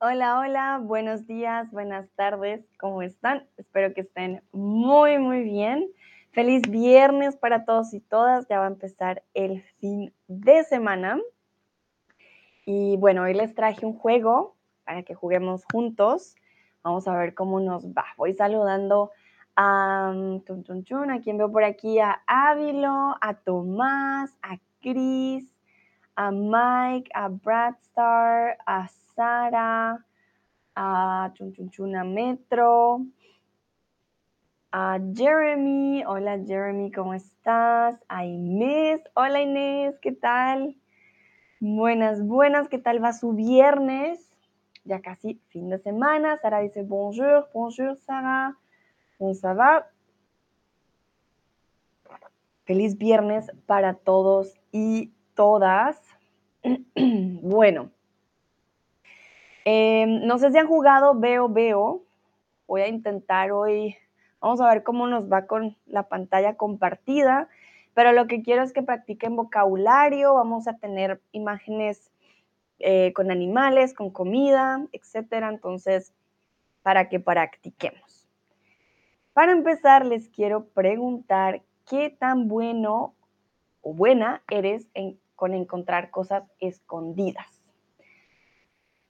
Hola, hola, buenos días, buenas tardes, ¿cómo están? Espero que estén muy, muy bien. Feliz viernes para todos y todas, ya va a empezar el fin de semana. Y bueno, hoy les traje un juego para que juguemos juntos. Vamos a ver cómo nos va. Voy saludando a, um, a quien veo por aquí, a Ávilo, a Tomás, a Cris, a Mike, a Bradstar, a Sara, a Chunchunchuna Metro, a Jeremy. Hola Jeremy, ¿cómo estás? A Inés. Hola Inés, ¿qué tal? Buenas, buenas, ¿qué tal va su viernes? Ya casi fin de semana. Sara dice bonjour, bonjour Sara. ¿Cómo ça va? Feliz viernes para todos y todas. bueno, Em, no sé si han jugado Veo Veo. Voy a intentar hoy, vamos a ver cómo nos va con la pantalla compartida, pero lo que quiero es que practiquen vocabulario, vamos a tener imágenes eh, con animales, con comida, etcétera. Entonces, para que practiquemos. Para empezar, les quiero preguntar qué tan bueno o buena eres con encontrar cosas escondidas.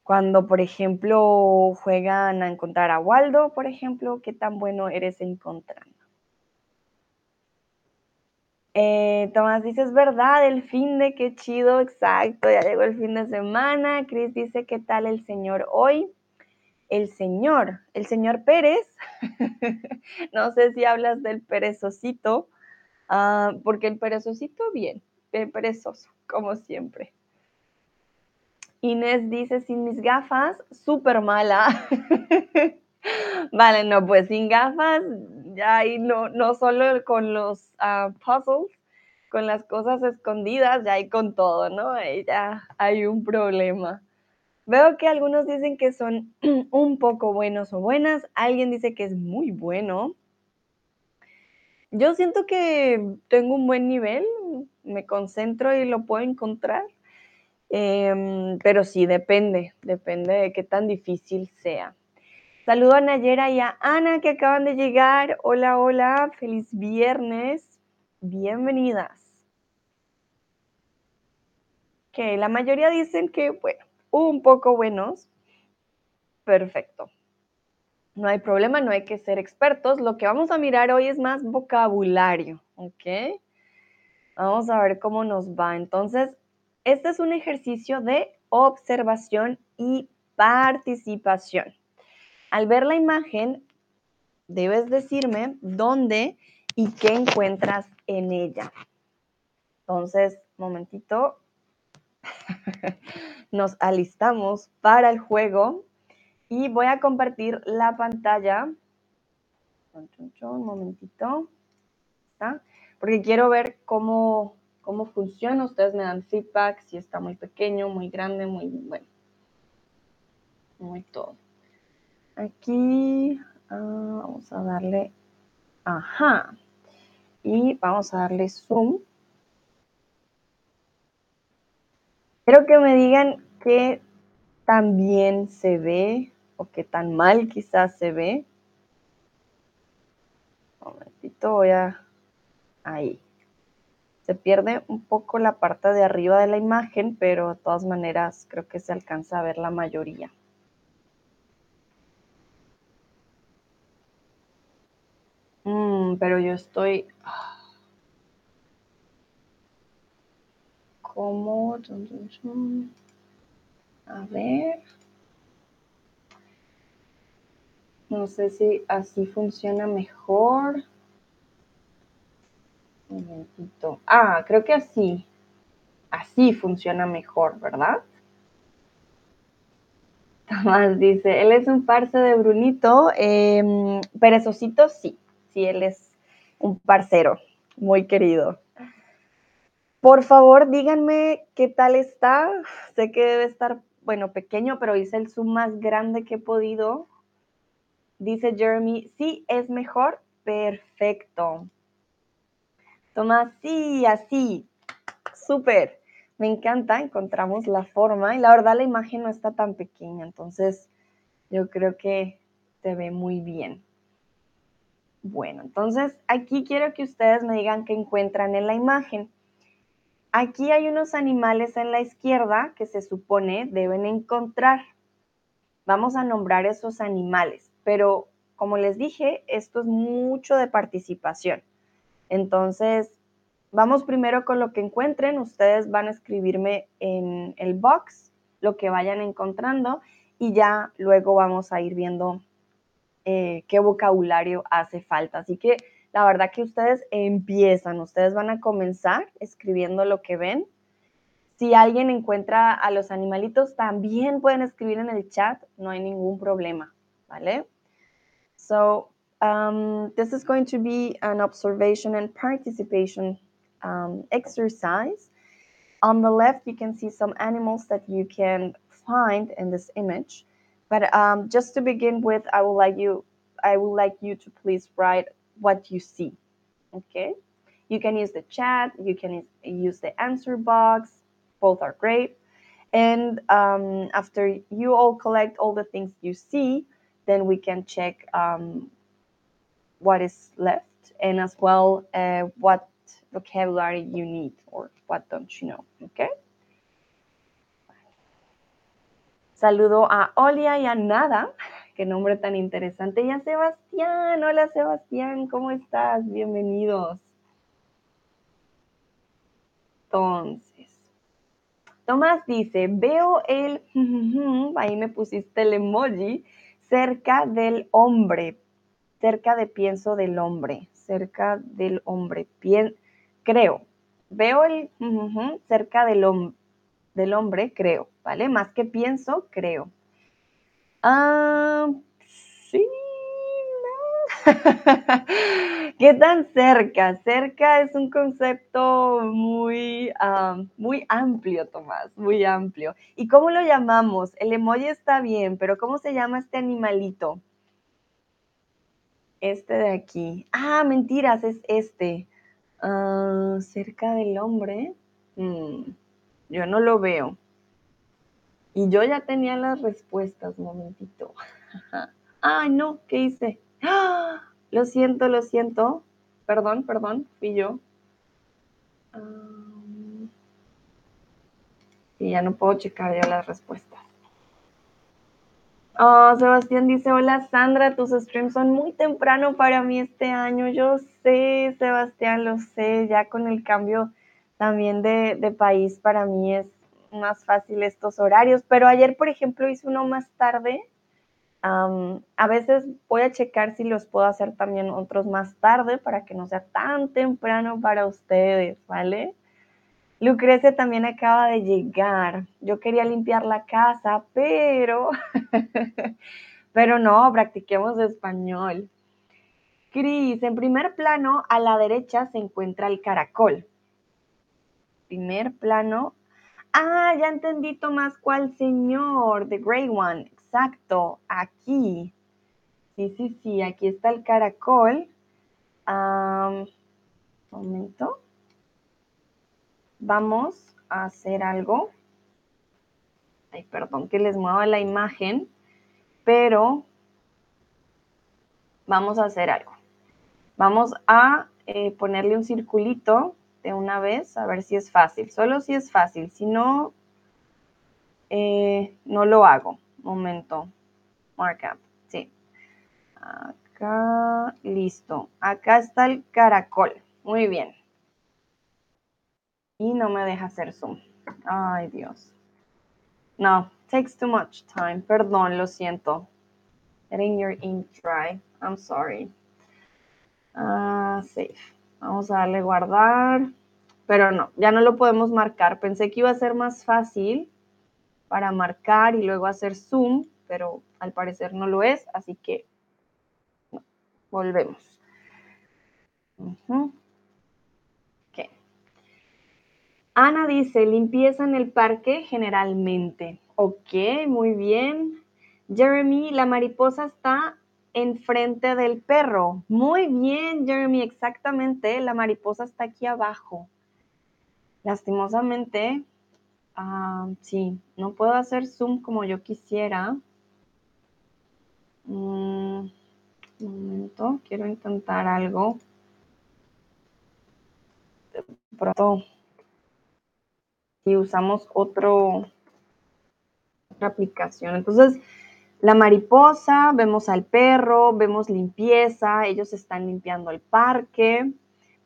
Cuando, por ejemplo, juegan a encontrar a Waldo, por ejemplo, ¿qué tan bueno eres encontrando? Eh, Tomás dice, es verdad, el fin de qué chido, exacto, ya llegó el fin de semana. Cris dice, ¿qué tal el señor hoy? El señor, el señor Pérez, no sé si hablas del perezosito, ah, porque el perezosito, bien, perezoso, como siempre. Inés dice, sin mis gafas, súper mala. vale, no, pues sin gafas, ya ahí no, no solo con los ah, puzzles, con las cosas escondidas, ya hay con todo, ¿no? Ahí ya hay un problema. Veo que algunos dicen que son un poco buenos o buenas, alguien dice que es muy bueno. Yo siento que tengo un buen nivel, me concentro y lo puedo encontrar. Em, pero sí, depende, depende de qué tan difícil sea. Saludo a Nayera y a Ana que acaban de llegar. Hola, hola, feliz viernes. Bienvenidas. Que la mayoría dicen que, bueno, un poco buenos. Perfecto. No hay problema, no hay que ser expertos. Lo que vamos a mirar hoy es más vocabulario, ¿ok? Vamos a ver cómo nos va. Entonces, este es un ejercicio de observación y participación. Al ver la imagen, debes decirme dónde y qué encuentras en ella. Entonces, momentito, nos alistamos para el juego y voy a compartir la pantalla. Un momentito. Porque quiero ver cómo cómo funciona. Ustedes me dan feedback si está muy pequeño, muy grande, muy bueno. Muy todo. Aquí ah, vamos a darle, ajá. Y vamos a darle zoom. Quiero que me digan qué tan bien se ve o qué tan mal quizás se ve. Un momentito, voy a... Ahí se pierde un poco la parte de arriba de la imagen, pero de todas maneras creo que se alcanza a ver la mayoría. Mm, pero yo estoy... ¿Cómo? A ver. No sé si así funciona mejor. Un momentito. Ah, creo que así. Así funciona mejor, ¿verdad? Tomás dice, él es un parce de Brunito. Eh, perezosito, sí. Sí, él es un parcero. Muy querido. Por favor, díganme qué tal está. Sé que debe estar, bueno, pequeño, pero hice el zoom más grande que he podido. Dice Jeremy, sí, es mejor. Perfecto. Tomás, sí, así. Súper. me encanta, encontramos la forma y la verdad la imagen no está tan pequeña, entonces yo creo que se ve muy bien. Bueno, entonces aquí quiero que ustedes me digan qué encuentran en la imagen. Aquí hay unos animales en la izquierda que se supone deben encontrar. Vamos a nombrar esos animales, pero como les dije, esto es mucho de participación. Entonces, vamos primero con lo que encuentren. Ustedes van a escribirme en el box lo que vayan encontrando y ya luego vamos a ir viendo eh, qué vocabulario hace falta. Así que la verdad que ustedes empiezan, ustedes van a comenzar escribiendo lo que ven. Si alguien encuentra a los animalitos, también pueden escribir en el chat, no hay ningún problema, ¿vale? So, um, this is going to be an observation and participation um, exercise. On the left, you can see some animals that you can find in this image. But um, just to begin with, I would like you, I would like you to please write what you see. Okay. You can use the chat. You can use the answer box. Both are great. And um, after you all collect all the things you see, then we can check um, what is left and as well uh, what vocabulary you need or what don't you know. Okay. Saludo a Olia y a Nada, qué nombre tan interesante, y a Sebastián. Hola Sebastián, ¿cómo estás? Bienvenidos. Entonces, Tomás dice, veo el, ahí me pusiste el emoji, cerca del hombre, cerca de pienso del hombre, cerca del hombre, creo. Veo el cerca del hombre del hombre, creo, ¿vale? Más que pienso, creo. Ah, sí. ¿Qué tan cerca? Cerca es un concepto muy, ah, muy amplio, Tomás, muy amplio. ¿Y cómo lo llamamos? El emoji está bien, pero ¿cómo se llama este animalito? Este de aquí. Ah, mentiras, es este. Ah, cerca del hombre. Mm. Yo no lo veo. Y yo ya tenía las respuestas, momentito. Ay, no, ¿qué hice? Lo siento, lo siento. Perdón, perdón, fui yo. y ya no puedo checar ya las respuestas. Oh, Sebastián dice, hola Sandra, tus streams son muy temprano para mí este año. Yo sé, Sebastián, lo sé, ya con el cambio también de, país para mí es más fácil estos horarios, pero ayer, por ejemplo, hice uno más tarde. A veces voy a checar si los puedo hacer también otros más tarde para que no sea tan temprano para ustedes, ¿vale? Lucrecia también acaba de llegar. Yo quería limpiar la casa, pero, pero no, practiquemos español. Cris, en primer plano, a la derecha se encuentra el caracol primer plano. Ah, ya entendí, Tomás, cuál señor, the gray one, exacto, aquí. Sí, sí, sí, aquí está el caracol. Un momento. Vamos a hacer algo. Ay, perdón que les mueva la imagen, pero vamos a hacer algo. Vamos a eh, ponerle un circulito de una vez, a ver si es fácil. Solo si es fácil, si no, eh, no lo hago. Momento. Markup, sí. Acá, listo. Acá está el caracol. Muy bien. Y no me deja hacer zoom. Ay, Dios. No, takes too much time. Perdón, lo siento. Getting your ink dry. I'm sorry. Ah, safe. Vamos a darle guardar, pero no, ya no lo podemos marcar. Pensé que iba a ser más fácil para marcar y luego hacer zoom, pero al parecer no lo es, así que volvemos. Ana dice, limpieza en el parque generalmente. Ok, muy bien. Jeremy, la mariposa está enfrente del perro. Muy bien, Jeremy, exactamente. La mariposa está aquí abajo. Lastimosamente, Ah, sí, no puedo hacer zoom como yo quisiera. Mm, un momento, quiero intentar algo. Pronto, si usamos otra aplicación. Entonces, la mariposa, vemos al perro, vemos limpieza, ellos están limpiando el parque,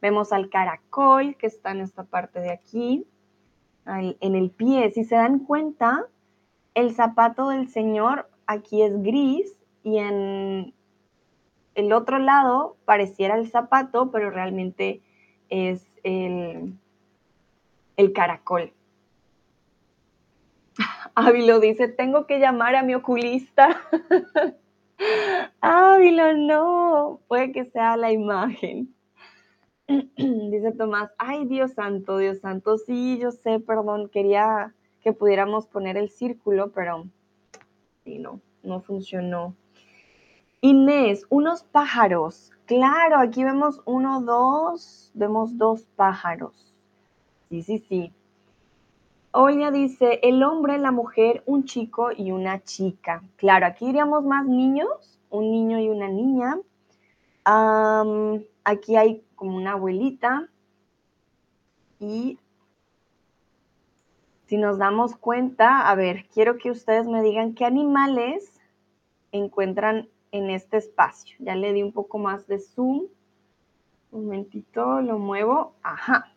vemos al caracol que está en esta parte de aquí, en el pie. Si se dan cuenta, el zapato del Señor aquí es gris y en el otro lado pareciera el zapato, pero realmente es el, el caracol. Ávilo dice, tengo que llamar a mi oculista. Ávilo, no, puede que sea la imagen. dice Tomás, ay Dios santo, Dios santo, sí, yo sé, perdón, quería que pudiéramos poner el círculo, pero no, no funcionó. Inés, unos pájaros. Claro, aquí vemos uno, dos, vemos dos pájaros. Sí, sí, sí. Oya dice, el hombre, la mujer, un chico y una chica. Claro, aquí iríamos más niños, un niño y una niña. aquí hay como una abuelita. Y si nos damos cuenta, a ver, quiero que ustedes me digan qué animales encuentran en este espacio. Ya le di un poco más de zoom. Un momentito, lo muevo. Ajá.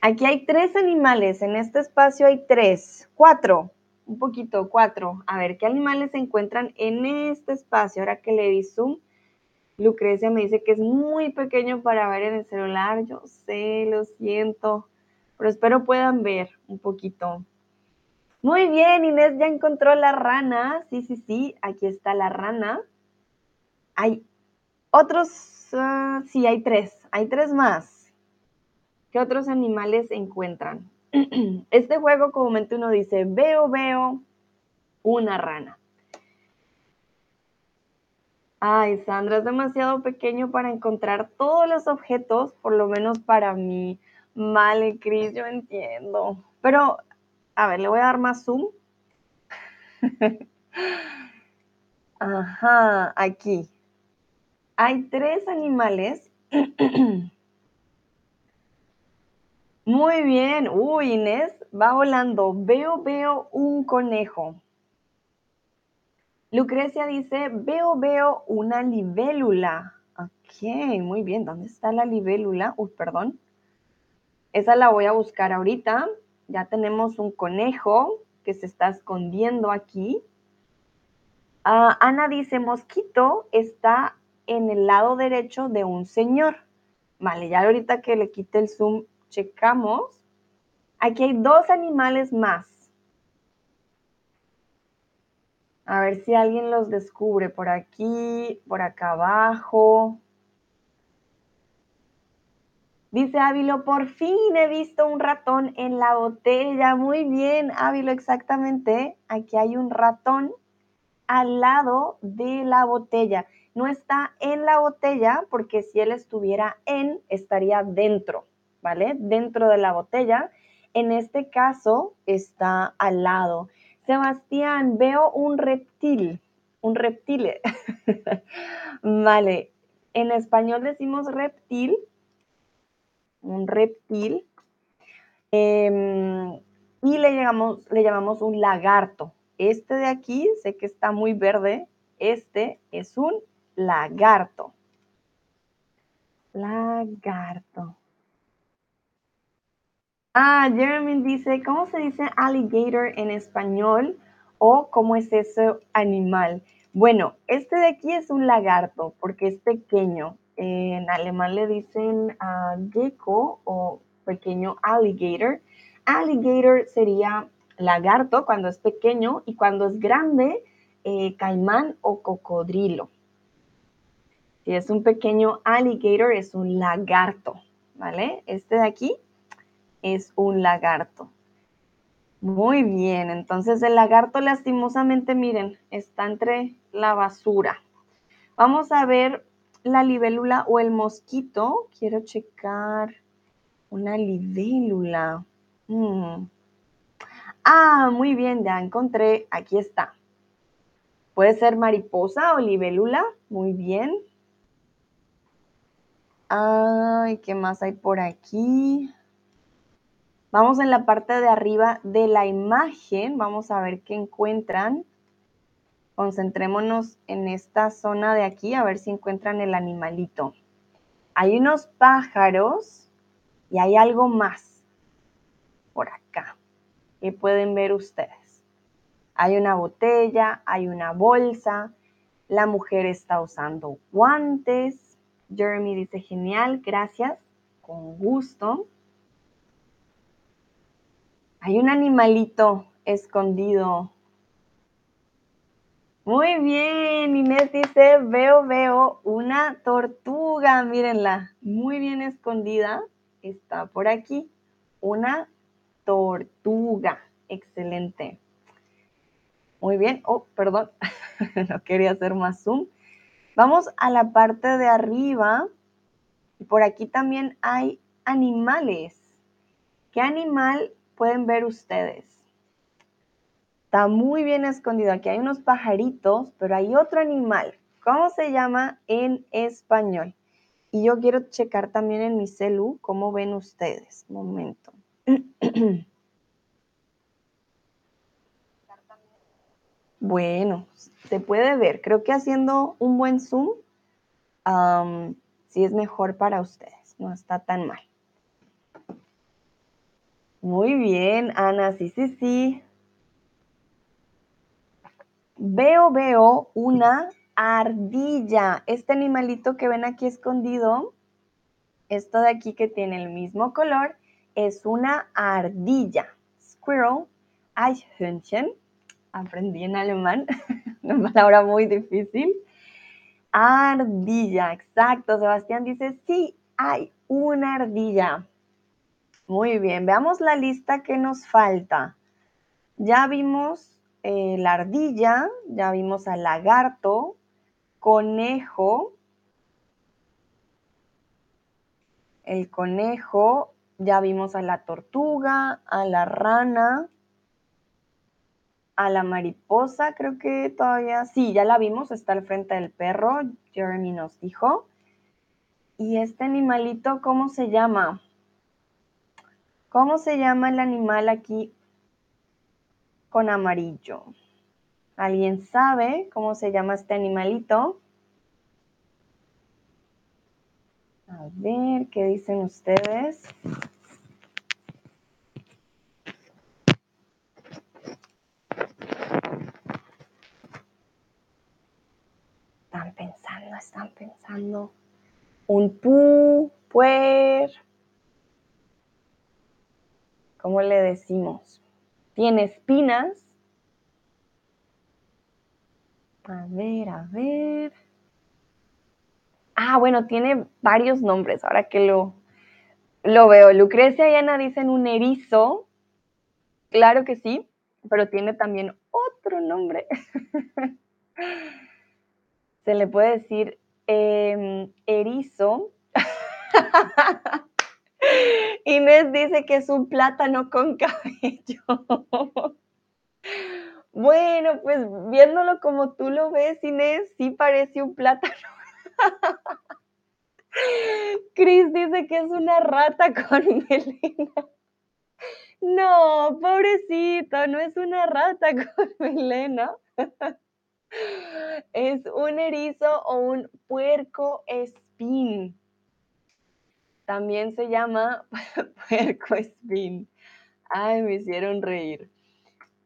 Aquí hay tres animales, en este espacio hay tres, cuatro, un poquito, cuatro. A ver, ¿qué animales se encuentran en este espacio? Ahora que le di zoom, Lucrecia me dice que es muy pequeño para ver en el celular. Yo sé, lo siento, pero espero puedan ver un poquito. Muy bien, Inés ya encontró la rana. Sí, sí, sí, aquí está la rana. Hay otros, ah, sí, hay tres, hay tres más. ¿Qué otros animales encuentran? Este juego comúnmente uno dice, veo, veo una rana. Ay, Sandra, es demasiado pequeño para encontrar todos los objetos, por lo menos para mí. Vale, Cris, yo entiendo. Pero, a ver, le voy a dar más zoom. Ajá, aquí. Hay tres animales Muy bien. Uy, Inés va volando. Veo, veo un conejo. Lucrecia dice, veo, veo una libélula. Ok, muy bien. ¿Dónde está la libélula? Uy, perdón. Esa la voy a buscar ahorita. Ya tenemos un conejo que se está escondiendo aquí. Ah, Ana dice, mosquito está en el lado derecho de un señor. Vale, ya ahorita que le quite el zoom checamos, aquí hay dos animales más. A ver si alguien los descubre por aquí, por acá abajo. Dice Ávilo, por fin he visto un ratón en la botella. Muy bien, Ávilo, exactamente. Aquí hay un ratón al lado de la botella. No está en la botella porque si él estuviera en, estaría dentro. ¿vale? Dentro de la botella. En este caso está al lado. Sebastián, veo un reptil, un reptil. vale, en español decimos reptil, un reptil. Em, y le le llamamos un lagarto. Este de aquí, sé que está muy verde, este es un lagarto. Lagarto. Ah, Jeremy dice, ¿cómo se dice alligator en español? ¿O cómo es ese animal? Bueno, este de aquí es un lagarto porque es pequeño. En alemán le dicen uh, gecko o pequeño alligator. Alligator sería lagarto cuando es pequeño y cuando es grande, eh, caimán o cocodrilo. Si es un pequeño alligator, es un lagarto, ¿vale? Este de aquí es un lagarto. Muy bien, entonces el lagarto lastimosamente, miren, está entre la basura. Vamos a ver la libélula o el mosquito. Quiero checar una libélula. Mm. Ah, muy bien, ya encontré. Aquí está. Puede ser mariposa o libélula. Muy bien. Ay, ¿qué más hay por aquí? Vamos en la parte de arriba de la imagen. Vamos a ver qué encuentran. Concentrémonos en esta zona de aquí a ver si encuentran el animalito. Hay unos pájaros y hay algo más por acá que pueden ver ustedes. Hay una botella, hay una bolsa, la mujer está usando guantes. Jeremy dice, genial, gracias, con gusto. Hay un animalito escondido muy bien, Inés dice, veo, veo una tortuga, mírenla, muy bien escondida, está por aquí, una tortuga, excelente. Muy bien, oh, perdón, no quería hacer más zoom. Vamos a la parte de arriba, por aquí también hay animales. ¿Qué animal pueden ver ustedes? Está muy bien escondido. Aquí hay unos pajaritos, pero hay otro animal. ¿Cómo se llama en español? Y yo quiero checar también en mi celu cómo ven ustedes. Momento. Bueno, se puede ver. Creo que haciendo un buen zoom, sí es mejor para ustedes. No está tan mal. Muy bien, Ana. Sí, sí, sí. Veo, veo una ardilla. Este animalito que ven aquí escondido, esto de aquí que tiene el mismo color, es una ardilla. Squirrel, Eichhörnchen. Aprendí en alemán, una palabra muy difícil. Ardilla, exacto. Sebastián dice, sí, hay una ardilla. Muy bien, veamos la lista que nos falta. Ya vimos eh, la ardilla, ya vimos al lagarto, conejo, el conejo, ya vimos a la tortuga, a la rana, a la mariposa, creo que todavía, sí, ya la vimos, está al frente del perro, Jeremy nos dijo. ¿Y este animalito cómo se llama? ¿Cómo se llama el animal aquí con amarillo. ¿Alguien sabe cómo se llama este animalito? A ver, ¿qué dicen ustedes? Están pensando, están pensando. Un pu, ¿Cómo le decimos? Tiene espinas. A ver, a ver. Ah, bueno, tiene varios nombres, ahora que lo, lo veo. Lucrecia y Ana dicen un erizo. Claro que sí, pero tiene también otro nombre. Se le puede decir em, erizo. Inés dice que es un plátano con cabello. Bueno, pues viéndolo como tú lo ves, Inés, sí parece un plátano. Cris dice que es una rata con melena. No, pobrecito, no es una rata con melena. Es un erizo o un puerco espín. También se llama puerco espín. Ay, me hicieron reír.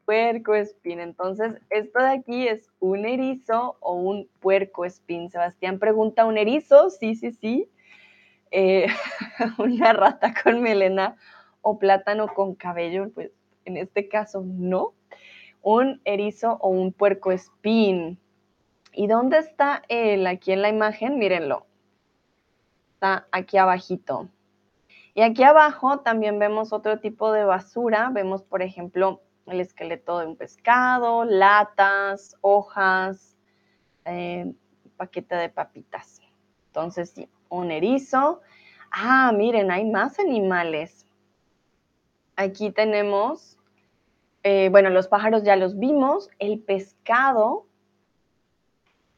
Puerco espín. Entonces, esto de aquí es un erizo o un puerco espín. Sebastián pregunta, ¿un erizo? Sí, sí, sí. Eh, una rata con melena o plátano con cabello, pues en este caso no. Un erizo o un puerco espín. ¿Y dónde está él? Aquí en la imagen, mírenlo está aquí abajito. Y aquí abajo también vemos otro tipo de basura. Vemos, por ejemplo, el esqueleto de un pescado, latas, hojas, eh, paquete de papitas. Entonces, sí, un erizo. Ah, miren, hay más animales. Aquí tenemos Eh, bueno, los pájaros ya los vimos. El pescado.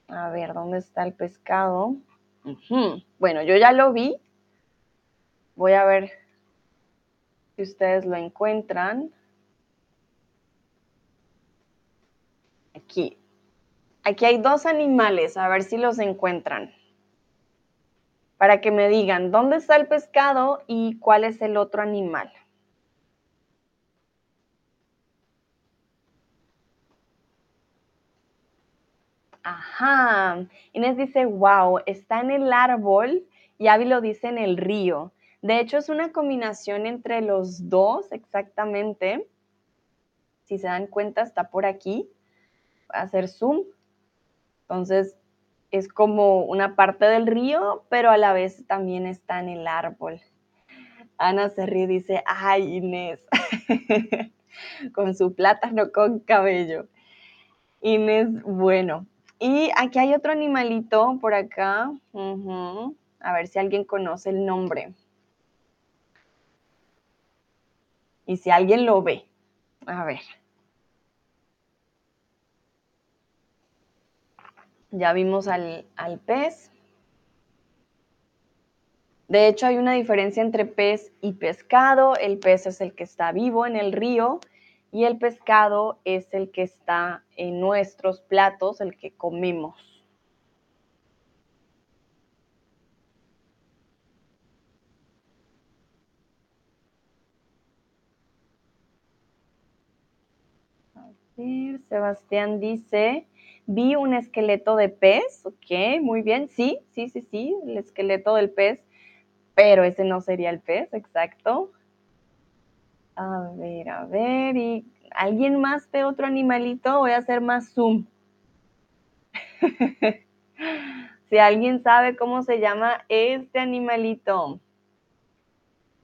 A ver, ¿dónde está el pescado? Bueno, yo ya lo vi. Voy a ver si ustedes lo encuentran. Aquí. Aquí hay dos animales, a ver si los encuentran. Para que me digan dónde está el pescado y cuál es el otro animal. Ajá. Inés dice, wow, está en el árbol y Avi lo dice en el río. De hecho, es una combinación entre los dos exactamente. Si se dan cuenta, está por aquí. Voy a hacer zoom. Entonces, es como una parte del río, pero a la vez también está en el árbol. Ana se ríe y dice, ay Inés, con su plátano con cabello. Inés, bueno, y aquí hay otro animalito por acá. A ver si alguien conoce el nombre. Y si alguien lo ve. A ver. Ya vimos al, al pez. De hecho, hay una diferencia entre pez y pescado. El pez es el que está vivo en el río y el pescado es el que está en nuestros platos, el que comemos. Sebastián dice, vi un esqueleto de pez, ok, muy bien, sí, sí, sí, sí, el esqueleto del pez, pero ese no sería el pez, exacto. A ver, a ver, y ¿alguien más ve otro animalito? Voy a hacer más zoom. si alguien sabe cómo se llama este animalito,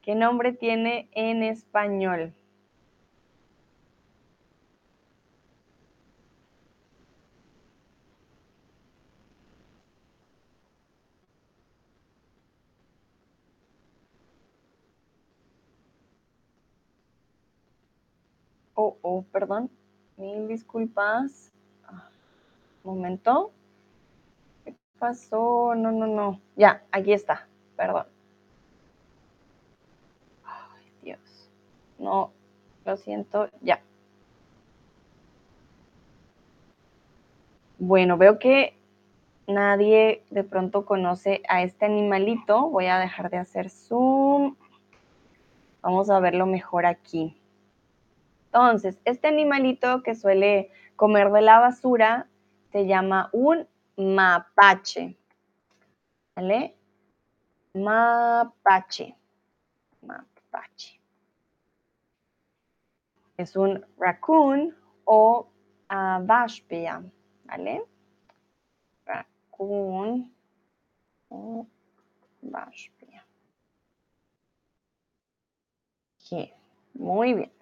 ¿qué nombre tiene en español? Perdón. Mil disculpas. Ah, momento. ¿Qué pasó? No, no, no. Ya, aquí está. Perdón. Ay, Dios. No, lo siento. Ya. Bueno, veo que nadie de pronto conoce a este animalito. Voy a dejar de hacer zoom. Vamos a verlo mejor aquí. Entonces, este animalito que suele comer de la basura se llama un mapache. ¿Vale? Mapache. Mapache. Es un raccoon o uh, ¿Vale? Raccoon o vashpia. Muy bien.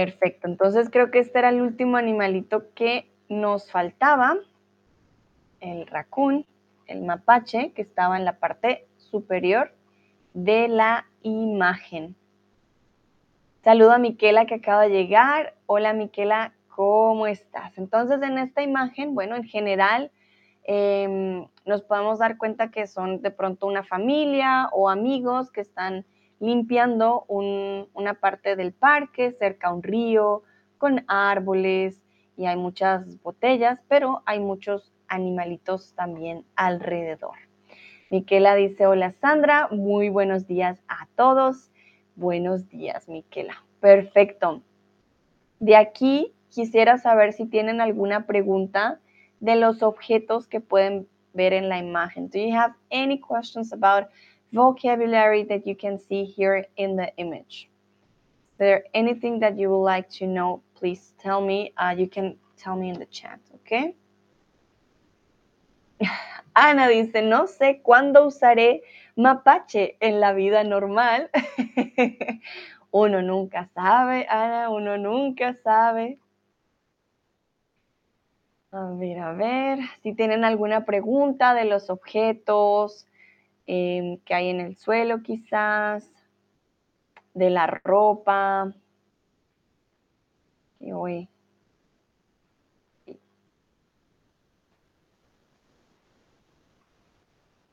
Perfecto, entonces creo que este era el último animalito que nos faltaba, el raccoon, el mapache, que estaba en la parte superior de la imagen. Saludo a Miquela que acaba de llegar. Hola Miquela, ¿cómo estás? Entonces en esta imagen, bueno, en general em, nos podemos dar cuenta que son de pronto una familia o amigos que están limpiando una parte del parque cerca a un río con árboles y hay muchas botellas, pero hay muchos animalitos también alrededor. Miquela dice, hola Sandra, muy buenos días a todos. Buenos días, Miquela. Perfecto. De aquí quisiera saber si tienen alguna pregunta de los objetos que pueden ver en la imagen. Do you have any questions about vocabulary that you can see here in the image. Is there anything that you would like to know, please tell me. Uh, you can tell me in the chat, okay? Ana dice, no sé cuándo usaré mapache en la vida normal. uno nunca sabe, Ana, uno nunca sabe. A ver, a ver, si tienen alguna pregunta de los objetos, Em, que hay en el suelo quizás. de la ropa. Hoy.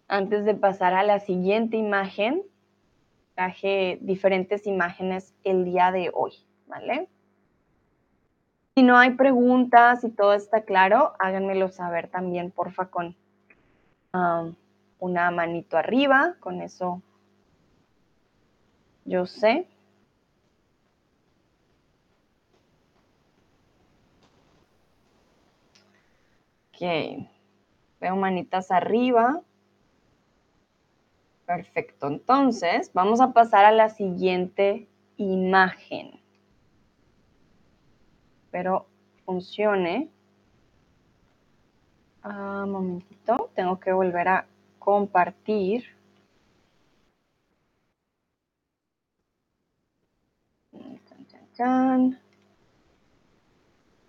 Antes de pasar a la siguiente imagen, traje diferentes imágenes el día de hoy, ¿vale? Si no hay preguntas y todo está claro, háganmelo saber también, porfa, con um, una manito arriba, con eso yo sé. Ok, veo manitas arriba. Perfecto, entonces vamos a pasar a la siguiente imagen. Espero funcione. Ah, momentito, tengo que volver a compartir.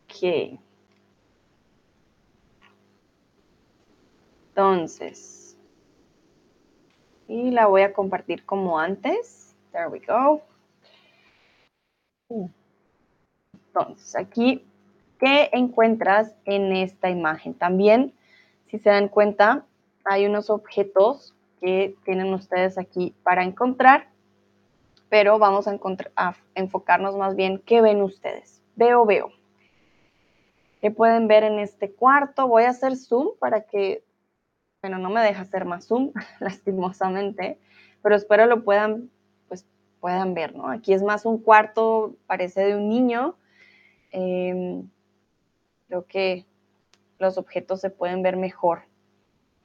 Ok. Entonces, y la voy a compartir como antes. There we go. Entonces, aquí, ¿qué encuentras en esta imagen? También, si se dan cuenta, hay unos objetos que tienen ustedes aquí para encontrar, pero vamos a, enfocarnos más bien qué ven ustedes. Veo, veo. ¿Qué pueden ver en este cuarto? Voy a hacer zoom para que bueno, no me deja hacer más zoom, lastimosamente, pero espero lo puedan, pues puedan ver, ¿no? Aquí es más un cuarto, parece de un niño. Em, creo que los objetos se pueden ver mejor,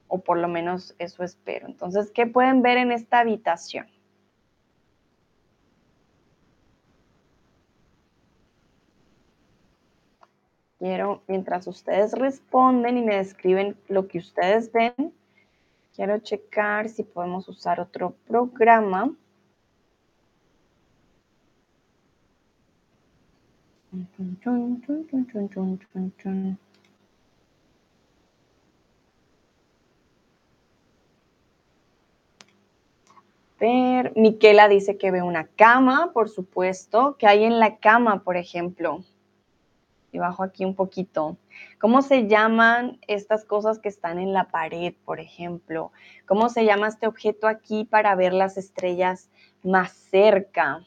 o por lo menos eso espero. Entonces, ¿qué pueden ver en esta habitación? quiero, mientras ustedes responden y me describen lo que ustedes ven, quiero checar si podemos usar otro programa. Ver, Miquela dice que ve una cama, por supuesto. que hay en la cama, por ejemplo? y bajo aquí un poquito. ¿Cómo se llaman estas cosas que están en la pared, por ejemplo? ¿Cómo se llama este objeto aquí para ver las estrellas más cerca?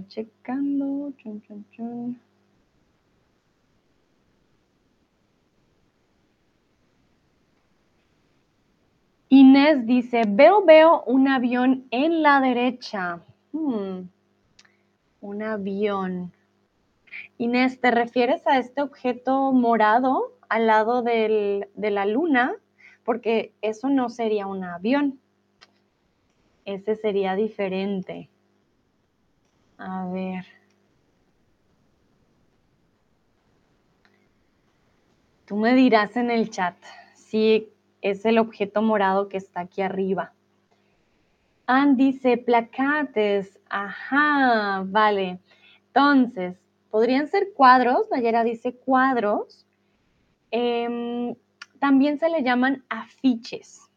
Checando. Inés dice, veo, veo un avión en la derecha. Hmm, un avión. Inés, ¿te refieres a este objeto morado al lado de la luna? Porque eso no sería un avión. Ese sería diferente. A ver. Tú me dirás en el chat si es el objeto morado que está aquí arriba. Ann dice placates. Ajá, vale. Entonces, podrían ser cuadros. Nayera dice cuadros. Em, también se le llaman afiches.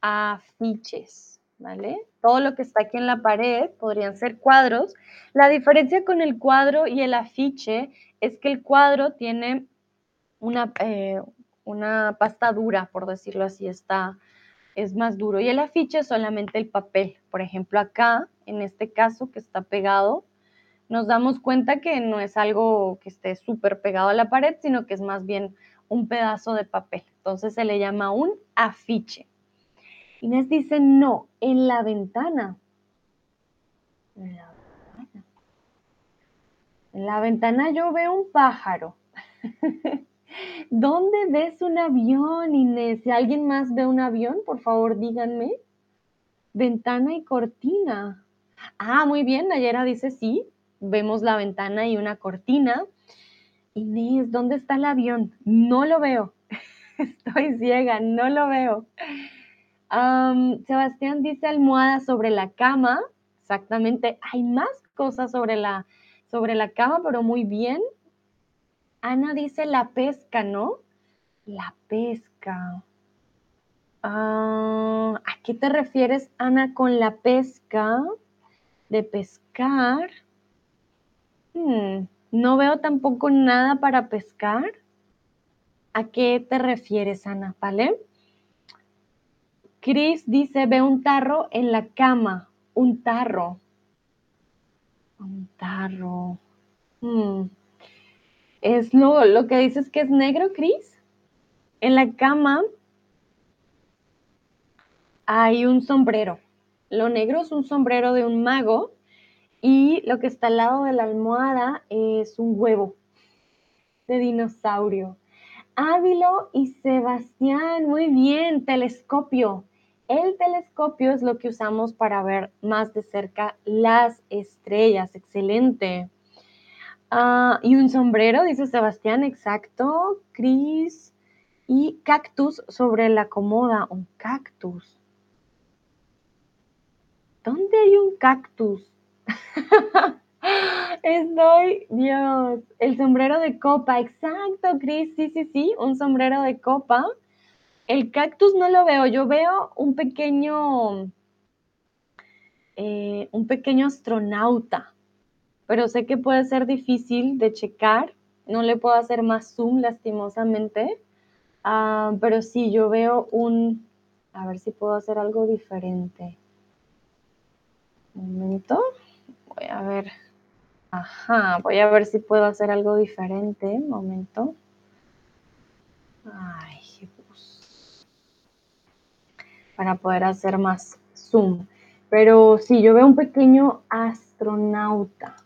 Afiches. Todo lo que está aquí en la pared podrían ser cuadros. La diferencia con el cuadro y el afiche es que el cuadro tiene una, eh, una pasta dura, por decirlo así, está, es más duro. Y el afiche es solamente el papel. Por ejemplo, acá, en este caso que está pegado, nos damos cuenta que no es algo que esté súper pegado a la pared, sino que es más bien un pedazo de papel. Entonces se le llama un afiche. Inés dice, no, en la ventana. En la ventana. En la ventana yo veo un pájaro. ¿Dónde ves un avión, Inés? Si alguien más ve un avión, por favor díganme. Ventana y cortina. Ah, muy bien, Nayera dice sí. Vemos la ventana y una cortina. Inés, ¿dónde está el avión? No lo veo. Estoy ciega, no lo veo. Sebastián dice almohada sobre la cama. Exactamente. Hay más cosas sobre la, sobre la cama, pero muy bien. Ana dice la pesca, ¿no? La pesca. Ah, ¿A qué te refieres, Ana, con la pesca? De pescar. Hmm, no veo tampoco nada para pescar. ¿A qué te refieres, Ana? ¿Vale? Chris dice, ve un tarro en la cama. Un tarro. Un tarro. Hmm. ¿Es lo, lo que dices que es negro, Chris? En la cama hay un sombrero. Lo negro es un sombrero de un mago y lo que está al lado de la almohada es un huevo de dinosaurio. Ávilo y Sebastián, muy bien, telescopio. El telescopio es lo que usamos para ver más de cerca las estrellas. Excelente. Ah, y un sombrero, dice Sebastián, exacto. Cris. Y cactus sobre la comoda, un cactus. ¿Dónde hay un cactus? Estoy, Dios, el sombrero de copa, exacto, Cris, sí, sí, sí, un sombrero de copa. El cactus no lo veo, yo veo un pequeño, eh, un pequeño astronauta, pero sé que puede ser difícil de checar, no le puedo hacer más zoom lastimosamente, ah, pero sí, yo veo un, a ver si puedo hacer algo diferente. Un momento. Voy a ver. Ajá, voy a ver si puedo hacer algo diferente. Un momento. Ay. Para poder hacer más zoom. Pero sí, yo veo un pequeño astronauta.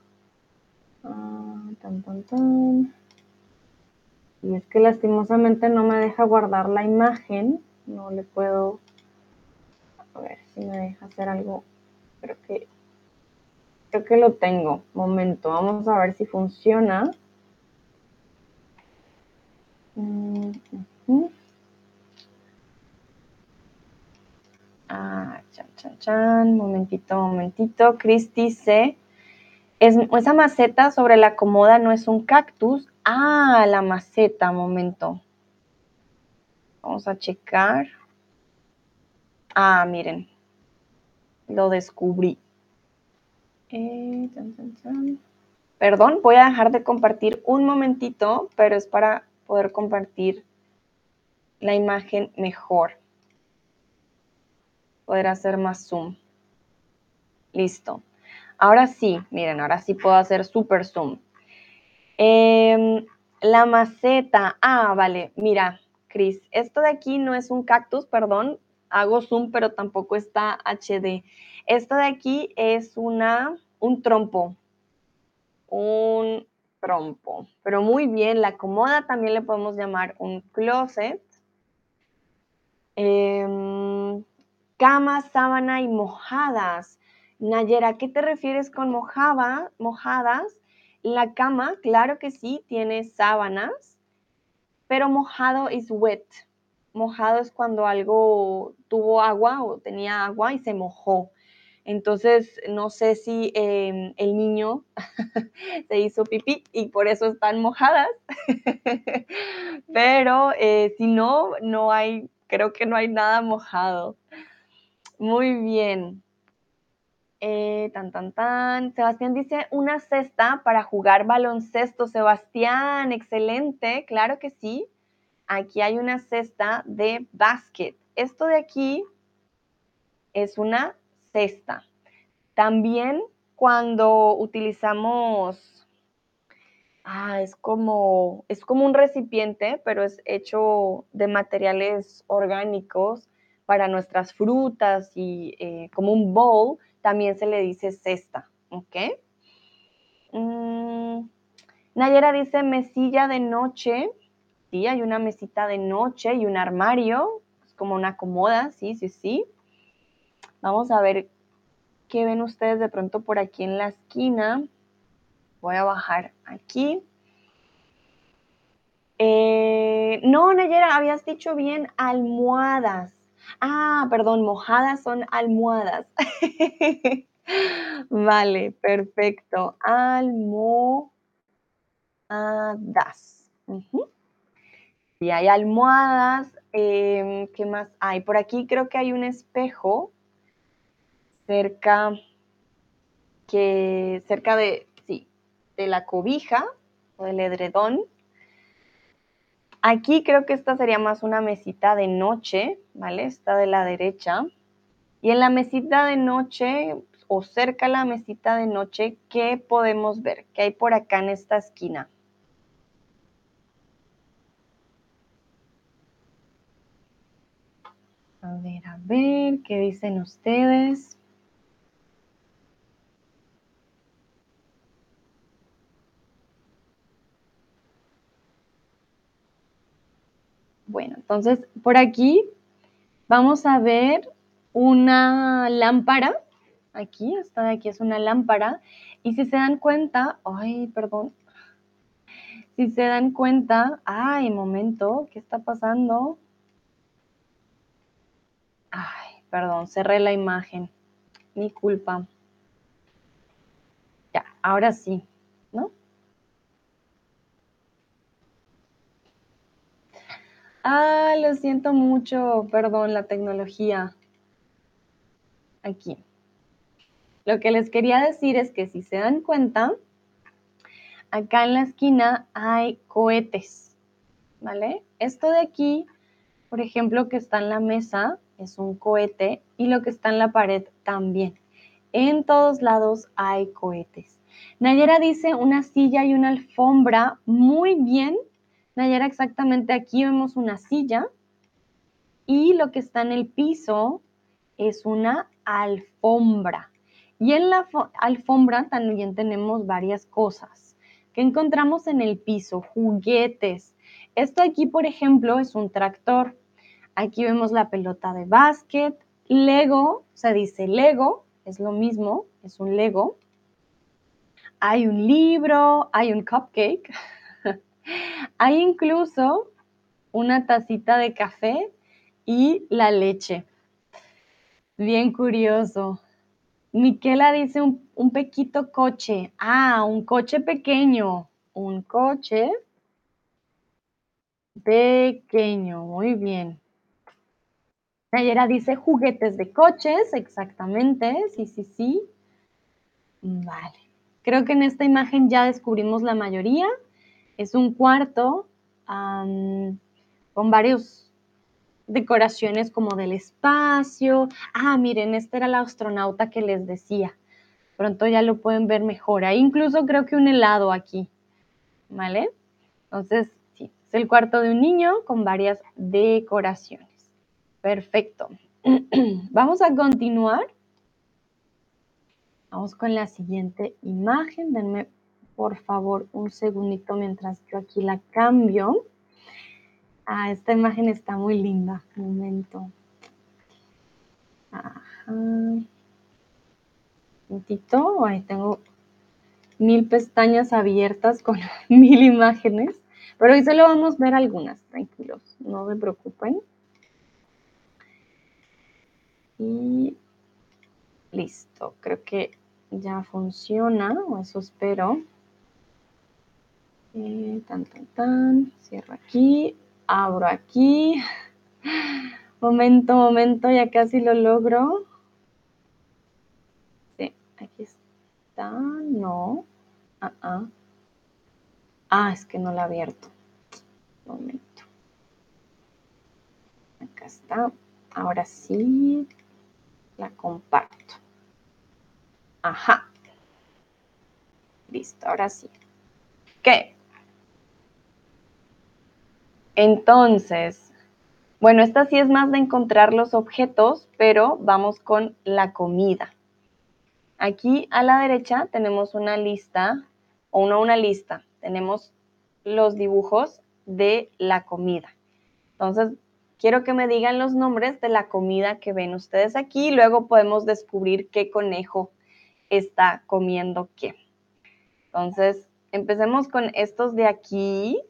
Ah. Y es que lastimosamente no me deja guardar la imagen. No le puedo... A ver si me deja hacer algo Creo que, creo que lo tengo. Momento, vamos a ver si funciona. Ah, chan, chan, chan. Momentito, momentito. Chris dice, es, esa maceta sobre la comoda no es un cactus. Ah, la maceta, momento. Vamos a checar. Ah, miren, lo descubrí. Eh, Perdón, voy a dejar de compartir un momentito, pero es para poder compartir la imagen mejor. Poder hacer más zoom. Listo. Ahora sí, miren, ahora sí puedo hacer super zoom. Em, la maceta. Ah, vale. Mira, Cris, esto de aquí no es un cactus, perdón hago zoom, pero tampoco está HD. Esto de aquí es una, un trompo, un trompo, pero muy bien, la comoda también le podemos llamar un closet. Em, cama, sábana y mojadas. Nayera, ¿qué te refieres con mojada, mojadas? La cama, claro que sí, tiene sábanas, pero mojado es wet mojado es cuando algo tuvo agua o tenía agua y se mojó. Entonces, no sé si em, el niño se hizo pipí y por eso están mojadas, pero eh, si no, no hay, creo que no hay nada mojado. Muy bien. Eh, tan, tan, tan. Sebastián dice una cesta para jugar baloncesto. Sebastián, excelente, claro que sí aquí hay una cesta de basket. Esto de aquí es una cesta. También cuando utilizamos, ah, es como, es como un recipiente, pero es hecho de materiales orgánicos para nuestras frutas y eh, como un bowl, también se le dice cesta, ¿ok? Mm, Nayera dice mesilla de noche sí, hay una mesita de noche y un armario, es como una comoda, sí, sí, sí. Vamos a ver qué ven ustedes de pronto por aquí en la esquina. Voy a bajar aquí. Eh, no, Nayera, habías dicho bien almohadas. Ah, perdón, mojadas son almohadas. vale, perfecto. Almohadas. Y hay almohadas. Em, ¿Qué más hay? Por aquí creo que hay un espejo cerca que cerca de, sí, de la cobija o del edredón. Aquí creo que esta sería más una mesita de noche, ¿vale? Está de la derecha. Y en la mesita de noche o cerca a la mesita de noche, ¿qué podemos ver? ¿Qué hay por acá en esta esquina? A ver, a ver, ¿qué dicen ustedes? Bueno, entonces por aquí vamos a ver una lámpara. Aquí, esta de aquí es una lámpara. Y si se dan cuenta, ay, perdón. Si se dan cuenta, ay, momento, ¿qué está pasando? Ay, perdón, cerré la imagen. Mi culpa. Ya, ahora sí, ¿no? Ah, lo siento mucho, perdón, la tecnología. Aquí. Lo que les quería decir es que si se dan cuenta, acá en la esquina hay cohetes, ¿vale? Esto de aquí, por ejemplo, que está en la mesa, es un cohete y lo que está en la pared también. En todos lados hay cohetes. Nayera dice una silla y una alfombra. Muy bien, Nayara, exactamente aquí vemos una silla y lo que está en el piso es una alfombra. Y en la alfombra también tenemos varias cosas que encontramos en el piso, juguetes. Esto aquí, por ejemplo, es un tractor. Aquí vemos la pelota de básquet, Lego, se dice Lego, es lo mismo, es un Lego. Hay un libro, hay un cupcake. Hay incluso una tacita de café y la leche. Bien curioso. Miquela dice un, un pequito coche. Ah, un coche pequeño. Un coche pequeño. Muy bien. Nayera dice juguetes de coches. Exactamente. Sí, sí, sí. Vale. Creo que en esta imagen ya descubrimos la mayoría. Es un cuarto con varios decoraciones como del espacio. Ah, miren, este era el astronauta que les decía. Pronto ya lo pueden ver mejor. Hay incluso creo que un helado aquí, ¿vale? Entonces, sí, es el cuarto de un niño con varias decoraciones. Perfecto. Vamos a continuar. Vamos con la siguiente imagen. Denme por favor un segundito mientras yo aquí la cambio. Ah, esta imagen está muy linda. Un momento. Ajá. Un momentito. Ahí tengo mil pestañas abiertas con mil imágenes. Pero hoy solo vamos a ver algunas, tranquilos, no se preocupen. Y listo, creo que ya funciona, o eso espero. Eh, tan, tan, tan. Cierro aquí. Abro aquí. Momento, momento, ya casi lo logro. Sí, aquí está. No. Ah, ah. ah es que no la he abierto. Momento. Acá está. Ahora sí la comparto. Ajá. Listo, ahora sí. ¿Qué? Entonces, bueno, esta sí es más de encontrar los objetos, pero vamos con la comida. Aquí a la derecha tenemos una lista, o no una lista, tenemos los dibujos de la comida. Entonces, quiero que me digan los nombres de la comida que ven ustedes aquí, y luego podemos descubrir qué conejo está comiendo qué. Entonces, empecemos con estos de aquí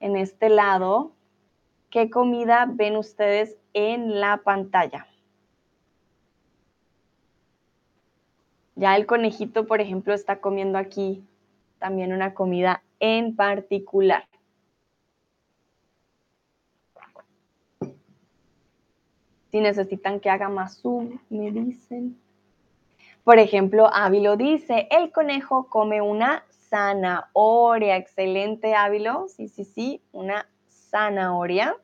en este lado, ¿qué comida ven ustedes en la pantalla. Ya el conejito, por ejemplo, está comiendo aquí también una comida en particular. Si necesitan que haga más zoom, me dicen. Por ejemplo, Ávilo dice, el conejo come una zanahoria. Excelente, Ávilo. Sí, sí, sí, una zanahoria.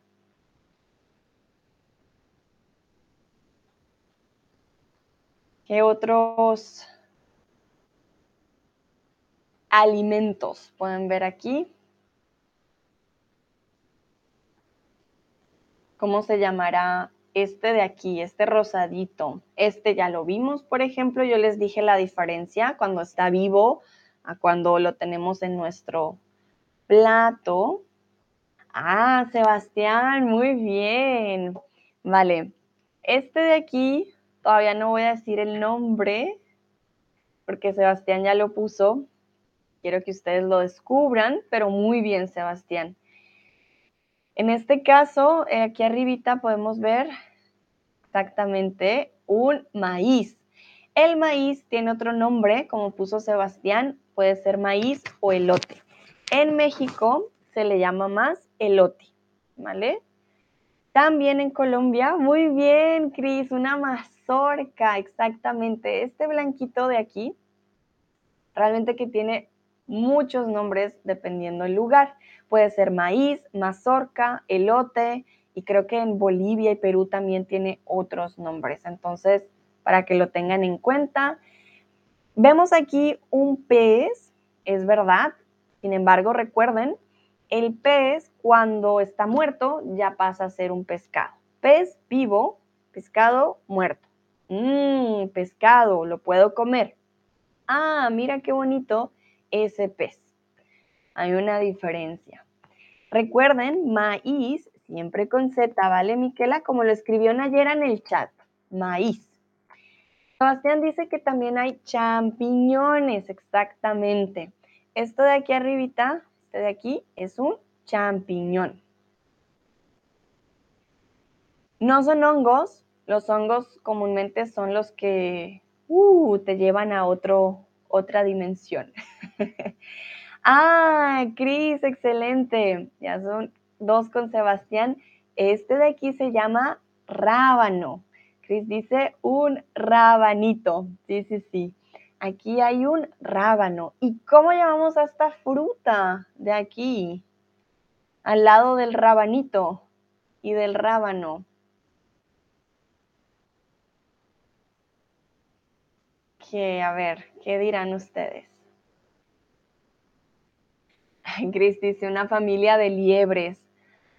¿Qué otros alimentos pueden ver aquí? ¿Cómo se llamará este de aquí, este rosadito? Este ya lo vimos, por ejemplo, yo les dije la diferencia cuando está vivo a cuando lo tenemos en nuestro plato. Ah, Sebastián, muy bien. Vale, este de aquí Todavía no voy a decir el nombre porque Sebastián ya lo puso. Quiero que ustedes lo descubran, pero muy bien, Sebastián. En este caso, eh, aquí arribita podemos ver exactamente un maíz. El maíz tiene otro nombre, como puso Sebastián, puede ser maíz o elote. En México se le llama más elote, ¿vale? También en Colombia, muy bien, Cris, una mazorca, exactamente. Este blanquito de aquí, realmente que tiene muchos nombres dependiendo del lugar. Puede ser maíz, mazorca, elote, y creo que en Bolivia y Perú también tiene otros nombres. Entonces, para que lo tengan en cuenta. Vemos aquí un pez, es verdad. Sin embargo, recuerden el pez, cuando está muerto, ya pasa a ser un pescado. Pez vivo, pescado muerto. Mmm, pescado, lo puedo comer. Ah, mira qué bonito ese pez. Hay una diferencia. Recuerden, maíz, siempre con Z, ¿vale, Miquela? Como lo escribió ayer en el chat. Maíz. Sebastián dice que también hay champiñones, exactamente. Esto de aquí arribita este de aquí es un champiñón. No son hongos, los hongos comúnmente son los que uh, te llevan a otro, otra dimensión. ah, Cris, excelente. Ya son dos con Sebastián. Este de aquí se llama rábano. Cris dice un rabanito. Sí, sí, sí. Aquí hay un rábano. ¿Y cómo llamamos a esta fruta de aquí? Al lado del rabanito y del rábano. Que, a ver, ¿qué dirán ustedes? Cris dice una familia de liebres.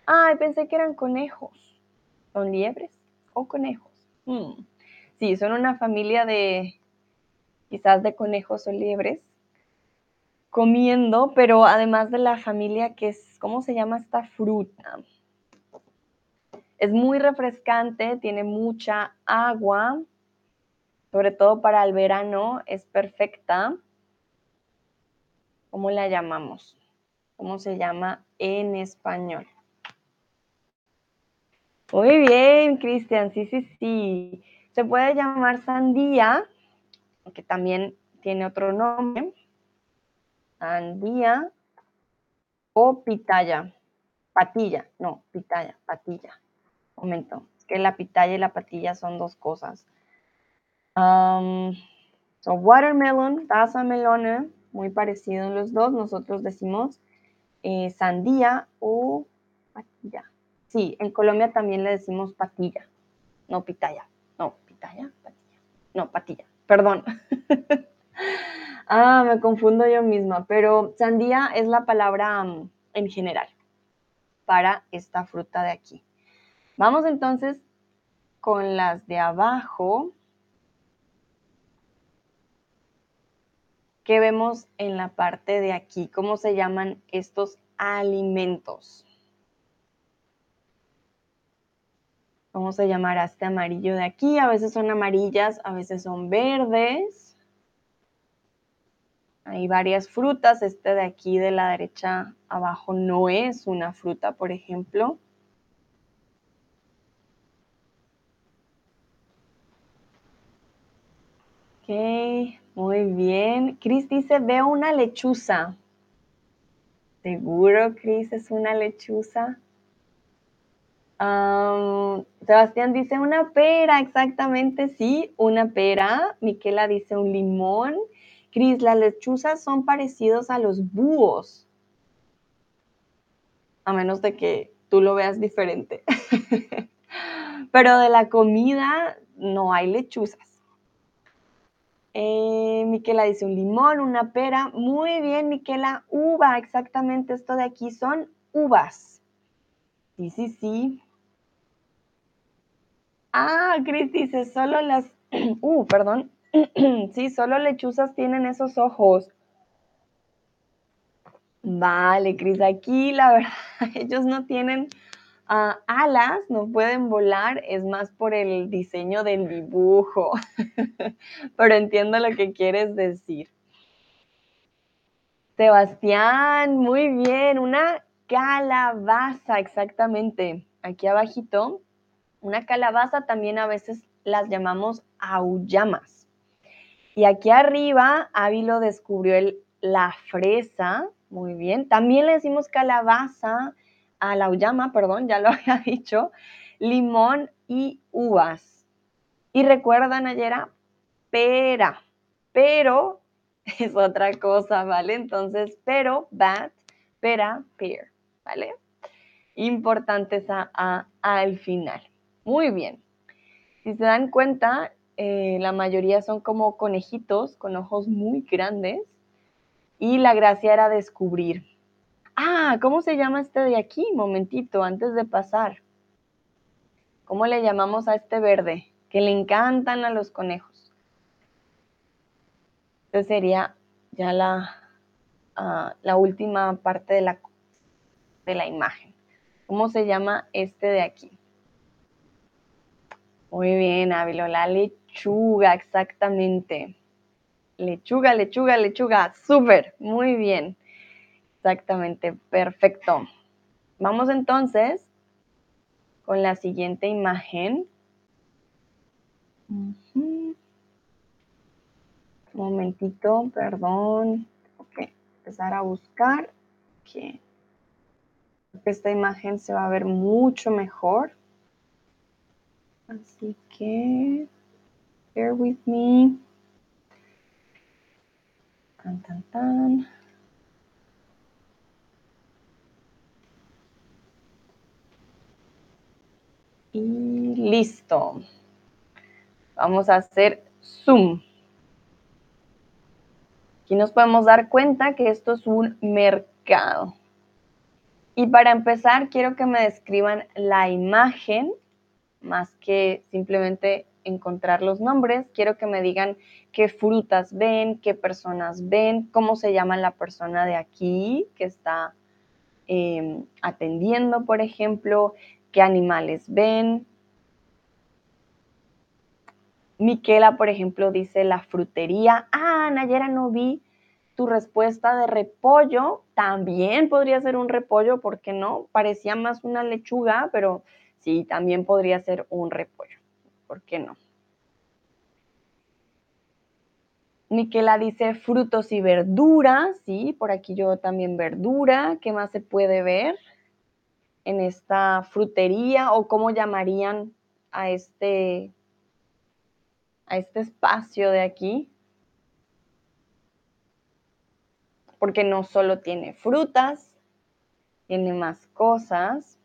Ay, pensé que eran conejos. ¿Son liebres o conejos? Hmm. Sí, son una familia de, quizás de conejos o liebres, comiendo, pero además de la familia que es, ¿cómo se llama esta fruta? Es muy refrescante, tiene mucha agua, sobre todo para el verano, es perfecta. ¿Cómo la llamamos? ¿Cómo se llama en español? Muy bien, Cristian, sí, sí, sí. Se puede llamar sandía que también tiene otro nombre, sandía o pitaya, patilla, no, pitaya, patilla. Momento, es que la pitaya y la patilla son dos cosas. Um, so, watermelon, taza melona, muy parecido en los dos. Nosotros decimos eh, sandía o patilla. Sí, en Colombia también le decimos patilla, no pitaya. No, pitaya, patilla. No, patilla perdón. ah, me confundo yo misma, pero sandía es la palabra mm, en general para esta fruta de aquí. Vamos entonces con las de abajo. ¿Qué vemos en la parte de aquí? ¿Cómo se llaman estos alimentos? vamos a llamar a este amarillo de aquí, a veces son amarillas, a veces son verdes. Hay varias frutas, este de aquí de la derecha abajo no es una fruta, por ejemplo. Ok, muy bien. Cris dice, veo una lechuza. Seguro, Cris, es una lechuza. Sebastián dice una pera, exactamente, sí, una pera. Miquela dice un limón. Cris, las lechuzas son parecidos a los búhos. A menos de que tú lo veas diferente. Pero de la comida no hay lechuzas. Eh, Miquela dice un limón, una pera. Muy bien, Miquela. Uva, exactamente. Esto de aquí son uvas. Sí, sí, sí. Ah, Cris dice, solo las... Uh, perdón. sí, solo lechuzas tienen esos ojos. Vale, Cris, aquí la verdad, ellos no tienen ah, alas, no pueden volar, es más por el diseño del dibujo. Pero entiendo lo que quieres decir. Sebastián, muy bien, una calabaza, exactamente. Aquí abajito una calabaza también a veces las llamamos aullamas. Y aquí arriba, Ávilo descubrió el, la fresa, muy bien. También le decimos calabaza a la auyama, perdón, ya lo había dicho, limón y uvas. Y recuerdan ayer, pera, pero es otra cosa, ¿vale? Entonces, pero, bat, pera, pear, ¿vale? Importantes a, al final. Muy bien. Si se dan cuenta, eh, la mayoría son como conejitos con ojos muy grandes y la gracia era descubrir. Ah, ¿cómo se llama este de aquí? Momentito, antes de pasar. ¿Cómo le llamamos a este verde? Que le encantan a los conejos. Entonces sería ya la, ah, la última parte de la, de la imagen. ¿Cómo se llama este de aquí? Muy bien, Ávilo, la lechuga, exactamente. Lechuga, lechuga, lechuga, súper, muy bien. Exactamente, perfecto. Vamos entonces con la siguiente imagen. Un momentito, perdón. Ok, empezar a buscar. Que esta imagen se va a ver mucho mejor. Así que, bear with me. Tan, tan, tan. Y listo. Vamos a hacer zoom. Aquí nos podemos dar cuenta que esto es un mercado. Y para empezar, quiero que me describan la imagen más que simplemente encontrar los nombres, quiero que me digan qué frutas ven, qué personas ven, cómo se llama la persona de aquí que está em, atendiendo, por ejemplo, qué animales ven. Miquela, por ejemplo, dice la frutería. Ah, Nayera, no vi tu respuesta de repollo. También podría ser un repollo, ¿por qué no? Parecía más una lechuga, pero Sí, también podría ser un repollo. ¿Por qué no? Miquela dice frutos y verduras, sí, por aquí yo también verdura. ¿Qué más se puede ver en esta frutería o cómo llamarían a este, a este espacio de aquí? Porque no solo tiene frutas, tiene más cosas.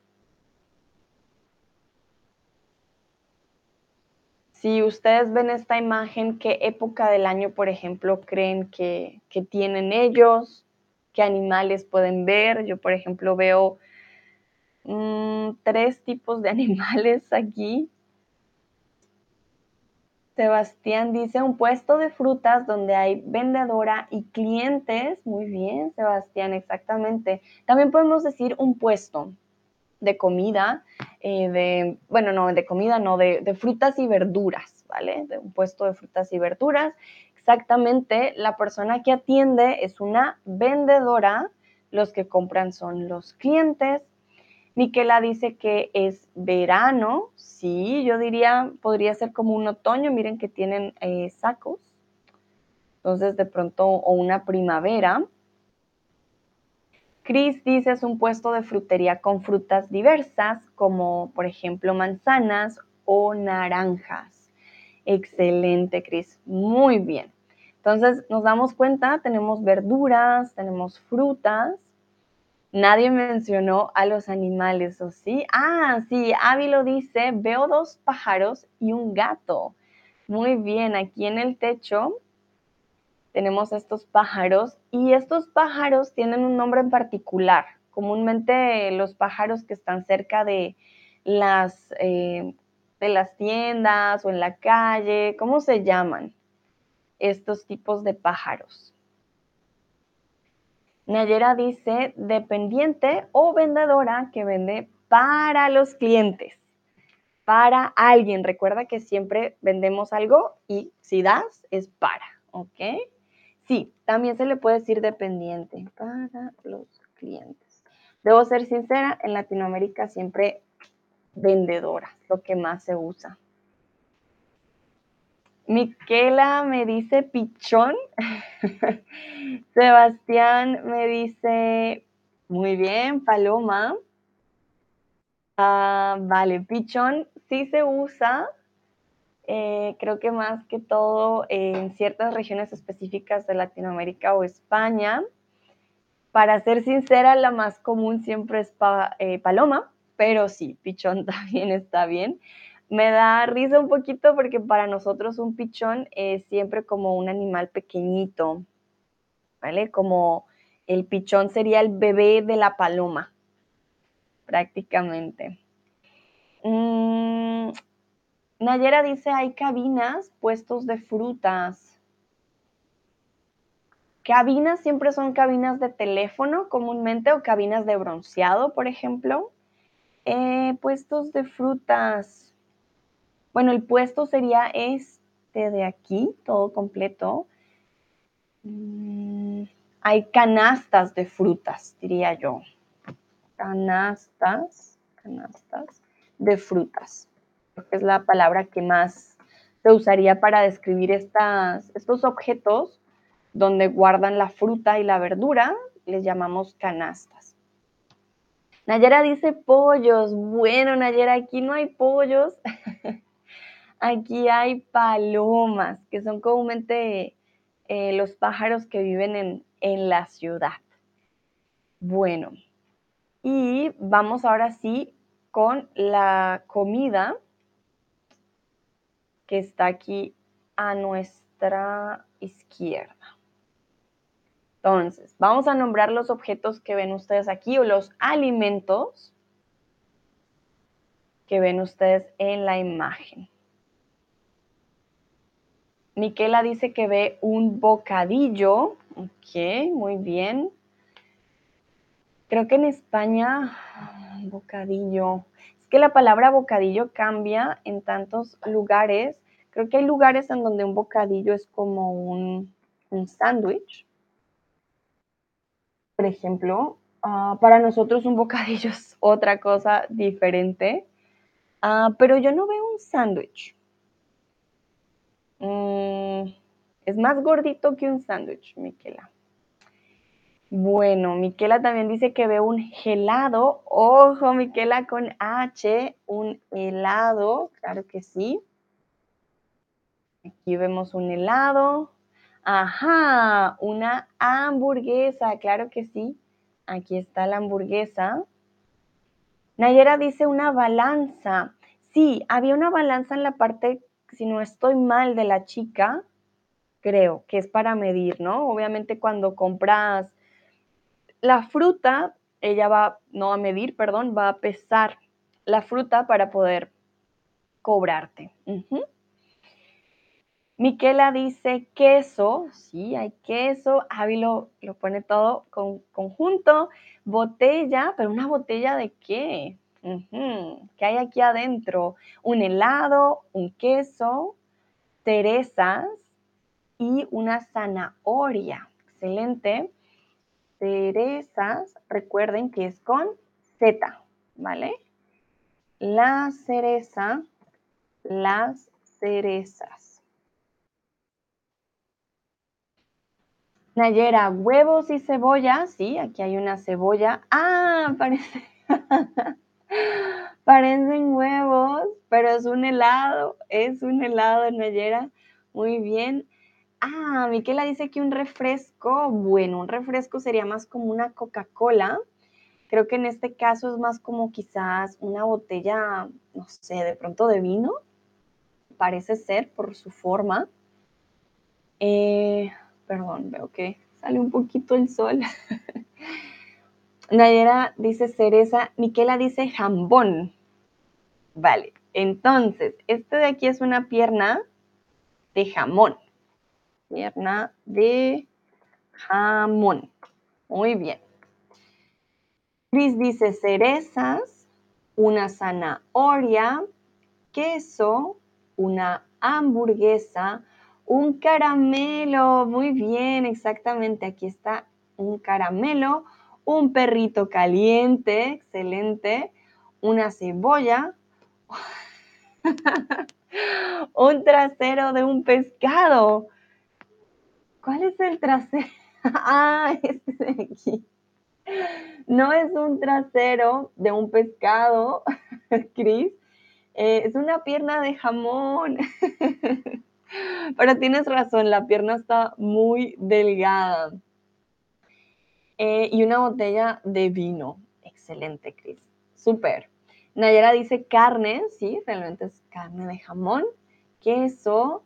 Si ustedes ven esta imagen, ¿qué época del año, por ejemplo, creen que, tienen ellos? ¿Qué animales pueden ver? Yo, por ejemplo, veo mm, tres tipos de animales aquí. Sebastián dice un puesto de frutas donde hay vendedora y clientes. Muy bien, Sebastián, exactamente. También podemos decir un puesto de comida, eh, de, bueno, no, de comida, no, de, de, frutas y verduras, ¿vale? De un puesto de frutas y verduras. Exactamente, la persona que atiende es una vendedora, los que compran son los clientes. Miquela dice que es verano, sí, yo diría, podría ser como un otoño, miren que tienen eh, sacos, Entonces, de pronto, o una primavera. Chris dice es un puesto de frutería con frutas diversas, como por ejemplo manzanas o naranjas. Excelente, Chris. Muy bien. Entonces, nos damos cuenta, tenemos verduras, tenemos frutas. Nadie mencionó a los animales, ¿o sí? Ah, sí, Avi lo dice, veo dos pájaros y un gato. Muy bien, aquí en el techo tenemos estos pájaros y estos pájaros tienen un nombre en particular. Comúnmente los pájaros que están cerca de las, eh, de las tiendas o en la calle, ¿cómo se llaman estos tipos de pájaros? Nayera dice dependiente o vendedora que vende para los clientes, para alguien. Recuerda que siempre vendemos algo y si das es para, ¿ok? Sí, también se le puede decir dependiente para los clientes. Debo ser sincera, en Latinoamérica siempre vendedora, lo que más se usa. Miquela me dice pichón. Sebastián me dice, muy bien, paloma. Ah, vale, pichón sí se usa, eh, creo que más que todo en ciertas regiones específicas de Latinoamérica o España. Para ser sincera, la más común siempre es eh, paloma, pero sí, pichón también está bien. Me da risa un poquito porque para nosotros un pichón es siempre como un animal pequeñito, ¿vale? Como el pichón sería el bebé de la paloma, prácticamente. Mm, Nayera dice, hay cabinas, puestos de frutas. Cabinas siempre son cabinas de teléfono comúnmente o cabinas de bronceado, por ejemplo. Eh, puestos de frutas. Bueno, el puesto sería este de aquí, todo completo. Mm, hay canastas de frutas, diría yo. Canastas, canastas de frutas. Creo que es la palabra que más se usaría para describir estas, estos objetos donde guardan la fruta y la verdura. Les llamamos canastas. Nayera dice pollos. Bueno, Nayera, aquí no hay pollos. Aquí hay palomas, que son comúnmente eh, los pájaros que viven en, en la ciudad. Bueno, y vamos ahora sí con la comida que está aquí a nuestra izquierda. Entonces, vamos a nombrar los objetos que ven ustedes aquí o los alimentos que ven ustedes en la imagen. Miquela dice que ve un bocadillo. Ok, muy bien. Creo que en España, bocadillo. Es que la palabra bocadillo cambia en tantos lugares. Creo que hay lugares en donde un bocadillo es como un, sándwich. Por ejemplo, ah, para nosotros un bocadillo es otra cosa diferente. Ah, pero yo no veo un sándwich. Mm, es más gordito que un sándwich, Miquela. Bueno, Miquela también dice que ve un helado. Ojo, Miquela con H, un helado, claro que sí. Aquí vemos un helado. Ajá, una hamburguesa, claro que sí. Aquí está la hamburguesa. Nayera dice una balanza. Sí, había una balanza en la parte si no estoy mal de la chica, creo que es para medir, ¿no? Obviamente cuando compras la fruta, ella va, no a medir, perdón, va a pesar la fruta para poder cobrarte. Miquela dice queso, sí, hay queso, Avi lo, pone todo con, conjunto, botella, pero una botella de qué? ¿Qué hay aquí adentro? Un helado, un queso, cerezas y una zanahoria. Excelente. Cerezas, recuerden que es con Z, ¿vale? La cereza, las cerezas. Nayera, huevos y cebolla. Sí, aquí hay una cebolla. Ah, parece. Parecen huevos, pero es un helado. Es un helado, Nayera. Muy bien. Ah, Miquela dice que un refresco. Bueno, un refresco sería más como una Coca-Cola. Creo que en este caso es más como quizás una botella, no sé, de pronto de vino. Parece ser por su forma. Eh, perdón, veo que sale un poquito el sol. Nayera dice cereza, Miquela dice jambón. Vale, entonces, este de aquí es una pierna de jamón. Pierna de jamón. Muy bien. Cris dice cerezas, una zanahoria, queso, una hamburguesa, un caramelo. Muy bien, exactamente. Aquí está un caramelo, un perrito caliente, excelente, una cebolla, un trasero de un pescado. ¿Cuál es el trasero? ah, este de aquí. No es un trasero de un pescado, Cris. Eh, es una pierna de jamón. Pero tienes razón, la pierna está muy delgada. Eh, y una botella de vino. Excelente, Cris. Súper. Nayera dice carne, sí, realmente es carne de jamón, queso,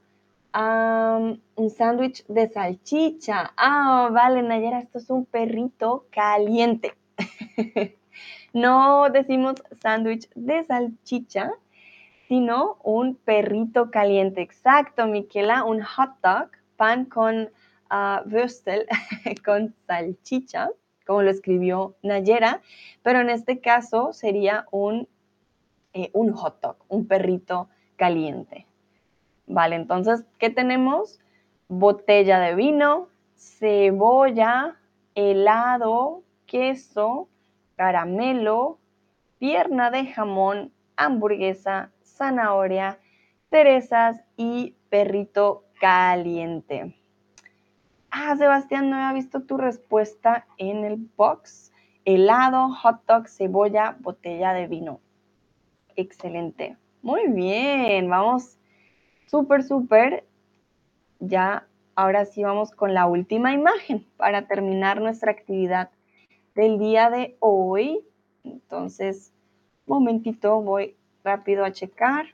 un sándwich de salchicha. Ah, vale, Nayera, esto es un perrito caliente. no decimos sándwich de salchicha, sino un perrito caliente. Exacto, Miquela, un hot dog, pan con würstel, con salchicha, como lo escribió Nayera, pero en este caso sería un, eh, un hot dog, un perrito caliente. Vale, entonces, ¿qué tenemos? Botella de vino, cebolla, helado, queso, caramelo, pierna de jamón, hamburguesa, zanahoria, cerezas y perrito caliente. Ah, Sebastián, no había visto tu respuesta en el box. Helado, hot dog, cebolla, botella de vino. Excelente. Muy bien, vamos súper, súper. Ya, ahora sí vamos con la última imagen para terminar nuestra actividad del día de hoy. Entonces, momentito, voy rápido a checar.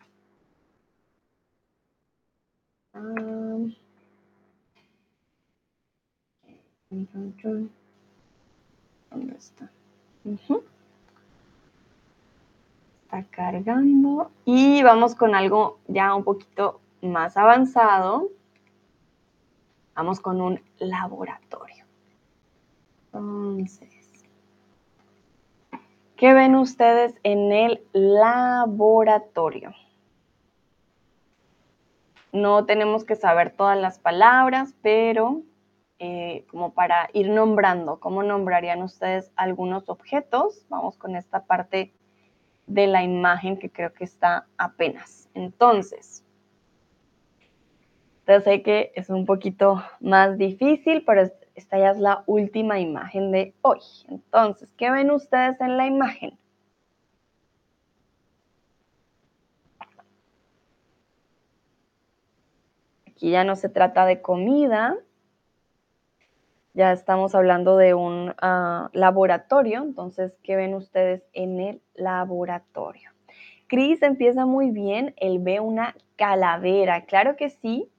¿Dónde está? Está cargando. Y vamos con algo ya un poquito más avanzado. Vamos con un laboratorio. Entonces, ¿qué ven ustedes en el laboratorio? No tenemos que saber todas las palabras, pero eh, como para ir nombrando, ¿cómo nombrarían ustedes algunos objetos? Vamos con esta parte de la imagen que creo que está apenas. Entonces, yo sé que es un poquito más difícil, pero esta ya es la última imagen de hoy. Entonces, ¿qué ven ustedes en la imagen? Aquí ya no se trata de comida, ya estamos hablando de un ah, laboratorio, entonces, ¿qué ven ustedes en el laboratorio? Cris empieza muy bien, él ve una calavera, claro que sí,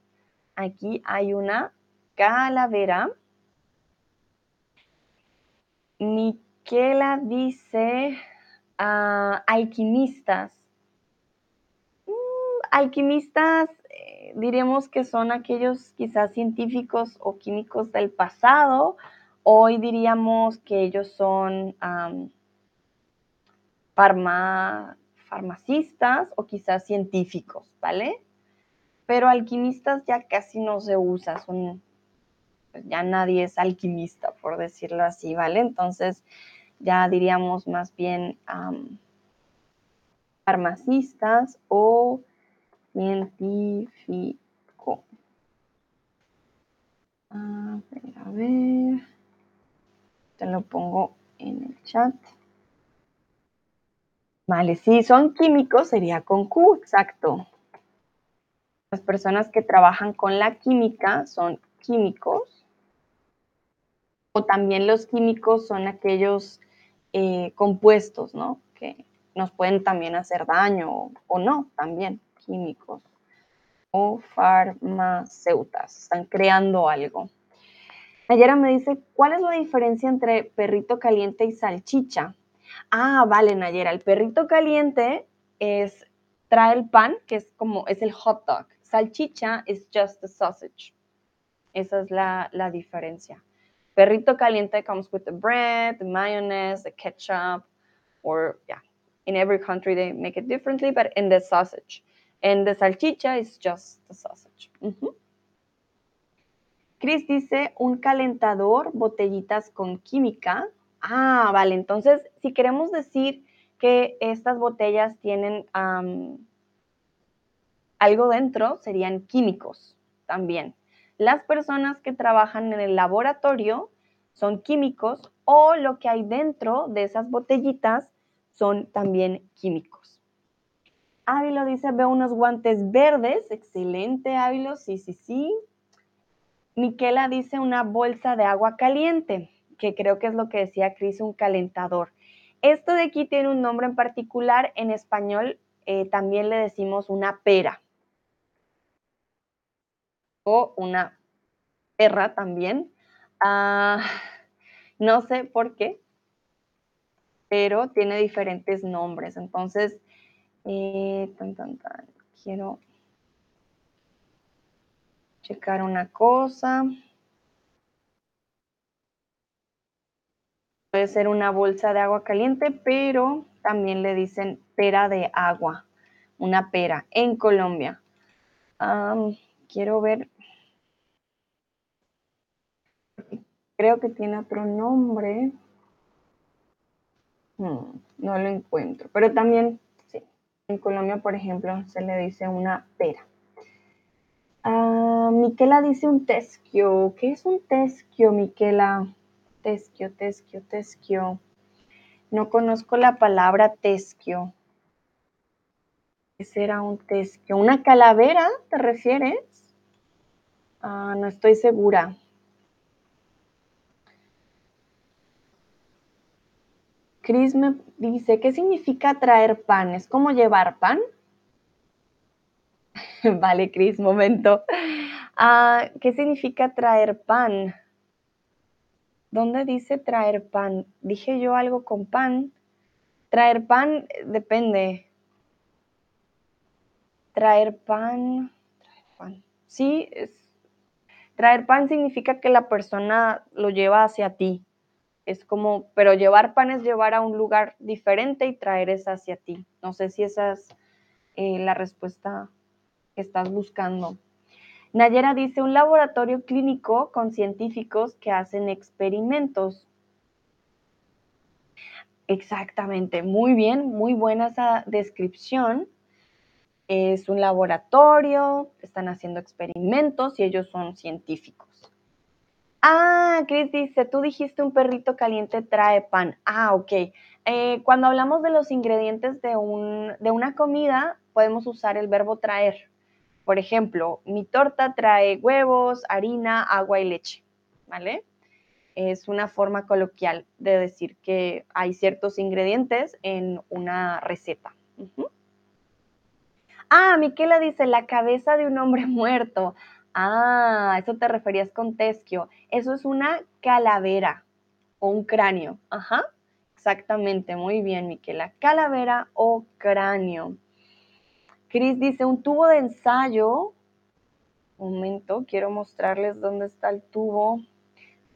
aquí hay una calavera. Miquela dice ah, alquimistas. Mm, alquimistas diríamos que son aquellos quizás científicos o químicos del pasado. Hoy diríamos que ellos son farmacistas o quizás científicos, ¿vale? Pero alquimistas ya casi no se usa, pues ya nadie es alquimista, por decirlo así, ¿vale? Entonces ya diríamos más bien farmacistas o científico. A ver, a ver. Te lo pongo en el chat. Vale, si son químicos sería con Q, exacto. Las personas que trabajan con la química son químicos. O también los químicos son aquellos eh, compuestos, ¿no? Que nos pueden también hacer daño o, no, también químicos. O farmacéutas, están creando algo. Nayera me dice, ¿cuál es la diferencia entre perrito caliente y salchicha? Ah, vale, Nayera, el perrito caliente es, trae el pan, que es como, es el hot dog. Salchicha is just the sausage. Esa es la, la diferencia. Perrito caliente comes with the bread, the mayonnaise, the ketchup, or yeah, in every country they make it differently, but in the sausage. And the salchicha is just the sausage. Chris dice un calentador, botellitas con química. Ah, vale. Entonces, si queremos decir que estas botellas tienen algo dentro, serían químicos también. Las personas que trabajan en el laboratorio son químicos o lo que hay dentro de esas botellitas son también químicos. Ávilo dice, veo unos guantes verdes. Excelente, Ávilo. Sí, sí, sí. Miquela dice una bolsa de agua caliente, que creo que es lo que decía Cris, un calentador. Esto de aquí tiene un nombre en particular. En español eh, también le decimos una pera o una perra también. Ah, no sé por qué, pero tiene diferentes nombres. Entonces, eh, quiero checar una cosa. Puede ser una bolsa de agua caliente, pero también le dicen pera de agua, una pera en Colombia. quiero ver Creo que tiene otro nombre. Hmm, no lo encuentro. Pero también, en Colombia, por ejemplo, se le dice una pera. Ah, Miquela dice un tesquio. ¿Qué es un tesquio, Miquela? Tesquio, tesquio, tesquio. No conozco la palabra tesquio. ¿Qué será un tesquio? ¿Una calavera te refieres? Ah, no estoy segura. Cris me dice, ¿qué significa traer pan? ¿Es como llevar pan? vale, Cris, momento. Ah, ¿Qué significa traer pan? ¿Dónde dice traer pan? Dije yo algo con pan. Traer pan depende. Traer pan. Traer pan. Sí, es, traer pan significa que la persona lo lleva hacia ti. Es como, pero llevar pan es llevar a un lugar diferente y traer esa hacia ti. No sé si esa es eh, la respuesta que estás buscando. Nayera dice, un laboratorio clínico con científicos que hacen experimentos. Exactamente, muy bien, muy buena esa descripción. Es un laboratorio, están haciendo experimentos y ellos son científicos. Ah, Chris dice, tú dijiste un perrito caliente trae pan. Ah, ok. Eh, cuando hablamos de los ingredientes de, un, de una comida, podemos usar el verbo traer. Por ejemplo, mi torta trae huevos, harina, agua y leche, ¿vale? Es una forma coloquial de decir que hay ciertos ingredientes en una receta. Ah, Miquela dice, la cabeza de un hombre muerto. Ah, eso te referías con tesquio. Eso es una calavera o un cráneo. Ajá, exactamente. Muy bien, Miquela. Calavera o cráneo. Cris dice, un tubo de ensayo. Un momento, quiero mostrarles dónde está el tubo.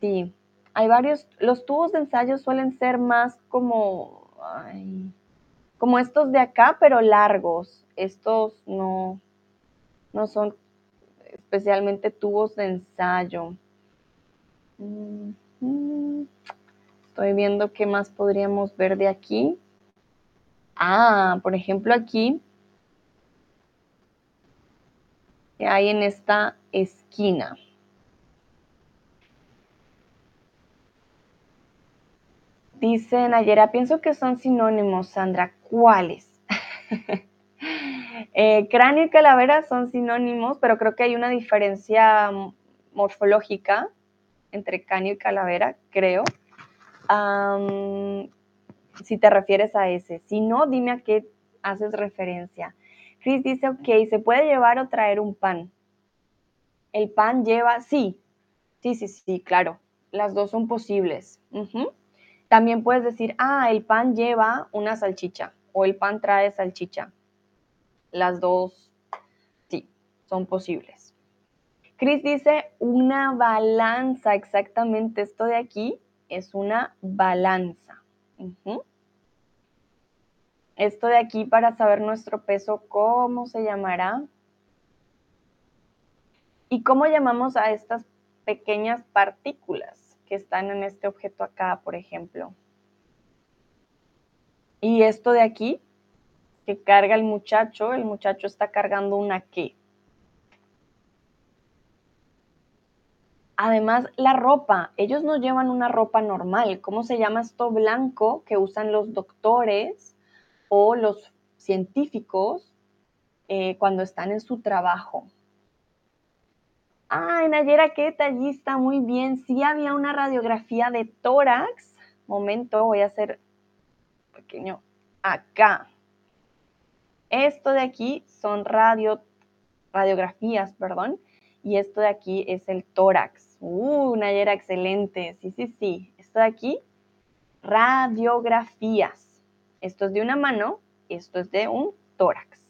Sí, hay varios. Los tubos de ensayo suelen ser más como, como estos de acá, pero largos. Estos no, no son especialmente tubos de ensayo. Mm, estoy viendo qué más podríamos ver de aquí. Ah, por ejemplo, aquí que hay en esta esquina. Dicen ayer, pienso que son sinónimos, Sandra. ¿Cuáles? Eh, cráneo y calavera son sinónimos, pero creo que hay una diferencia morfológica entre cráneo y calavera, creo. si te refieres a ese. Si no, dime a qué haces referencia. Chris dice, ok, ¿se puede llevar o traer un pan? El pan lleva, sí, sí, sí, sí, claro. Las dos son posibles. También puedes decir, ah, el pan lleva una salchicha o el pan trae salchicha. Las dos, sí, son posibles. Chris dice una balanza, exactamente esto de aquí es una balanza. Esto de aquí para saber nuestro peso, ¿cómo se llamará? ¿Y cómo llamamos a estas pequeñas partículas que están en este objeto acá, por ejemplo? Y esto de aquí, que carga el muchacho, el muchacho está cargando una qué. Además, la ropa, ellos no llevan una ropa normal. ¿Cómo se llama esto blanco que usan los doctores o los científicos eh, cuando están en su trabajo? Ay, Nayera, qué detallista, muy bien. Sí había una radiografía de tórax. Momento, voy a hacer pequeño acá. Esto de aquí son radio, radiografías, perdón, y esto de aquí es el tórax. Uh, una era excelente. Sí, sí, sí. Esto de aquí, radiografías. Esto es de una mano, esto es de un tórax.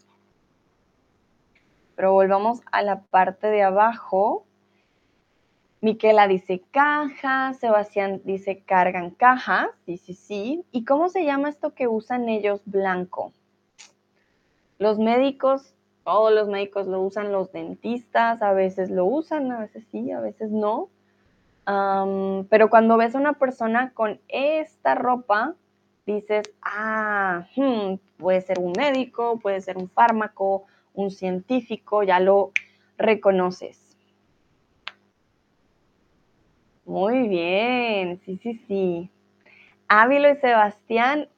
Pero volvamos a la parte de abajo. Miquela dice caja, Sebastián dice cargan cajas, sí, sí, sí. ¿Y cómo se llama esto que usan ellos blanco? Los médicos, todos los médicos lo usan, los dentistas a veces lo usan, a veces sí, a veces no. pero cuando ves a una persona con esta ropa, dices, ah, hmm, puede ser un médico, puede ser un fármaco, un científico, ya lo reconoces. Muy bien, sí, sí, sí. Ávilo y Sebastián,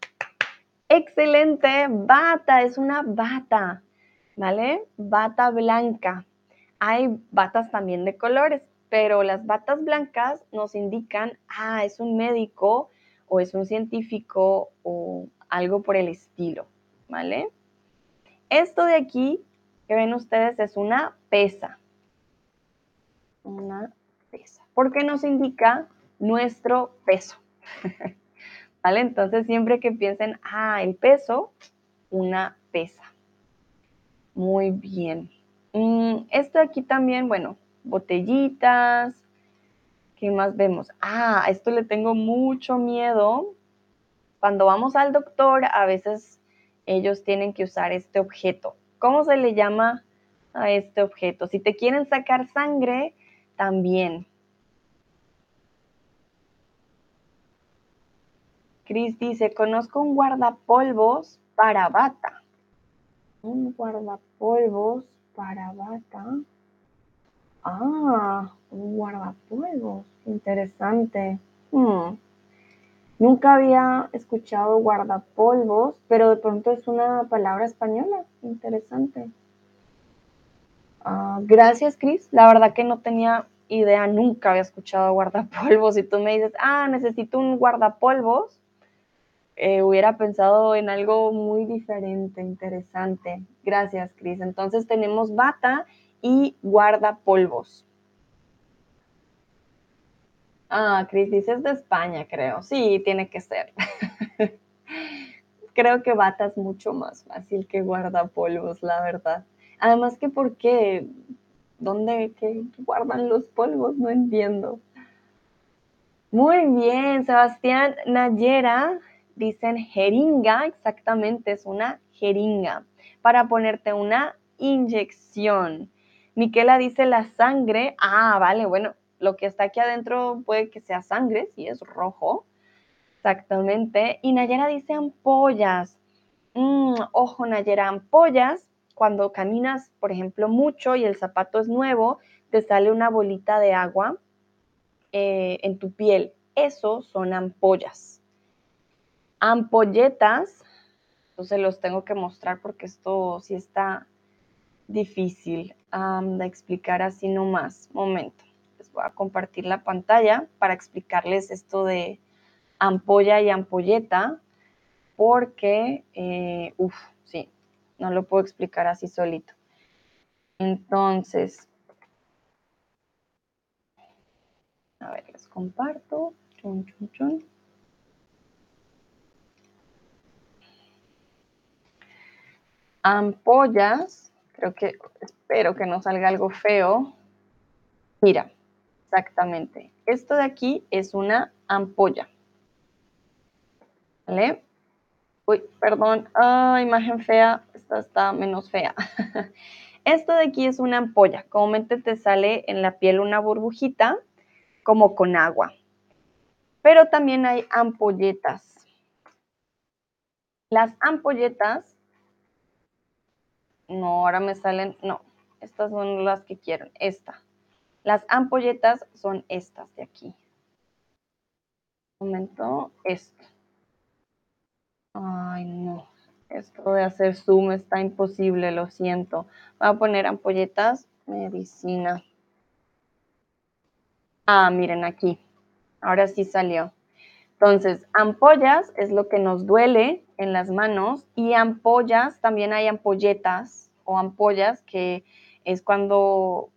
excelente. Bata, es una bata, ¿vale? Bata blanca. Hay batas también de colores, pero las batas blancas nos indican, ah, es un médico o es un científico o algo por el estilo, ¿vale? Esto de aquí que ven ustedes es una pesa. Una porque nos indica nuestro peso. Entonces, siempre que piensen, ah, el peso, una pesa. Muy bien. Mm, esto aquí también, bueno, botellitas. ¿Qué más vemos? Ah, esto le tengo mucho miedo. Cuando vamos al doctor, a veces ellos tienen que usar este objeto. ¿Cómo se le llama a este objeto? Si te quieren sacar sangre, también Cris dice, conozco un guardapolvos para bata. Un guardapolvos para bata. Ah, un guardapolvos. Interesante. Hmm. Nunca había escuchado guardapolvos, pero de pronto es una palabra española. Interesante. Ah, gracias, Cris. La verdad que no tenía idea, nunca había escuchado guardapolvos. Y tú me dices, ah, necesito un guardapolvos, eh, hubiera pensado en algo muy diferente, interesante. Gracias, Cris. Entonces tenemos bata y guardapolvos. Ah, Cris, dices de España, creo. Sí, tiene que ser. creo que bata es mucho más fácil que guardapolvos, la verdad. Además que, ¿por qué? ¿Dónde guardan los polvos? No entiendo. Muy bien, Sebastián Nayera dicen jeringa, exactamente es una jeringa, para ponerte una inyección. Miquela dice la sangre, ah, vale, bueno, lo que está aquí adentro puede que sea sangre, si es rojo, exactamente. Y Nayera dice ampollas. Mm, ojo, Nayera, ampollas, cuando caminas, por ejemplo, mucho y el zapato es nuevo, te sale una bolita de agua eh, en tu piel. Eso son ampollas. Ampolletas, entonces los tengo que mostrar porque esto sí está difícil de explicar así nomás. Momento, les voy a compartir la pantalla para explicarles esto de ampolla y ampolleta, porque, eh, uff, sí, no lo puedo explicar así solito. Entonces, a ver, les comparto. Chun, chun, chun. Ampollas, creo que, espero que no salga algo feo. Mira, exactamente. Esto de aquí es una ampolla. ¿Vale? Uy, perdón. Ah, imagen fea. Esta está menos fea. Esto de aquí es una ampolla. Comúnmente te sale en la piel una burbujita como con agua. Pero también hay ampolletas. Las ampolletas, no, ahora me salen, no, estas son las que quiero, esta. Las ampolletas son estas de aquí. Un momento, esto. Ay, no. Esto de hacer zoom está imposible, lo siento. Voy a poner ampolletas, medicina. Ah, miren aquí. Ahora sí salió. Entonces, ampollas es lo que nos duele en las manos y ampollas, también hay ampolletas o ampollas que es cuando,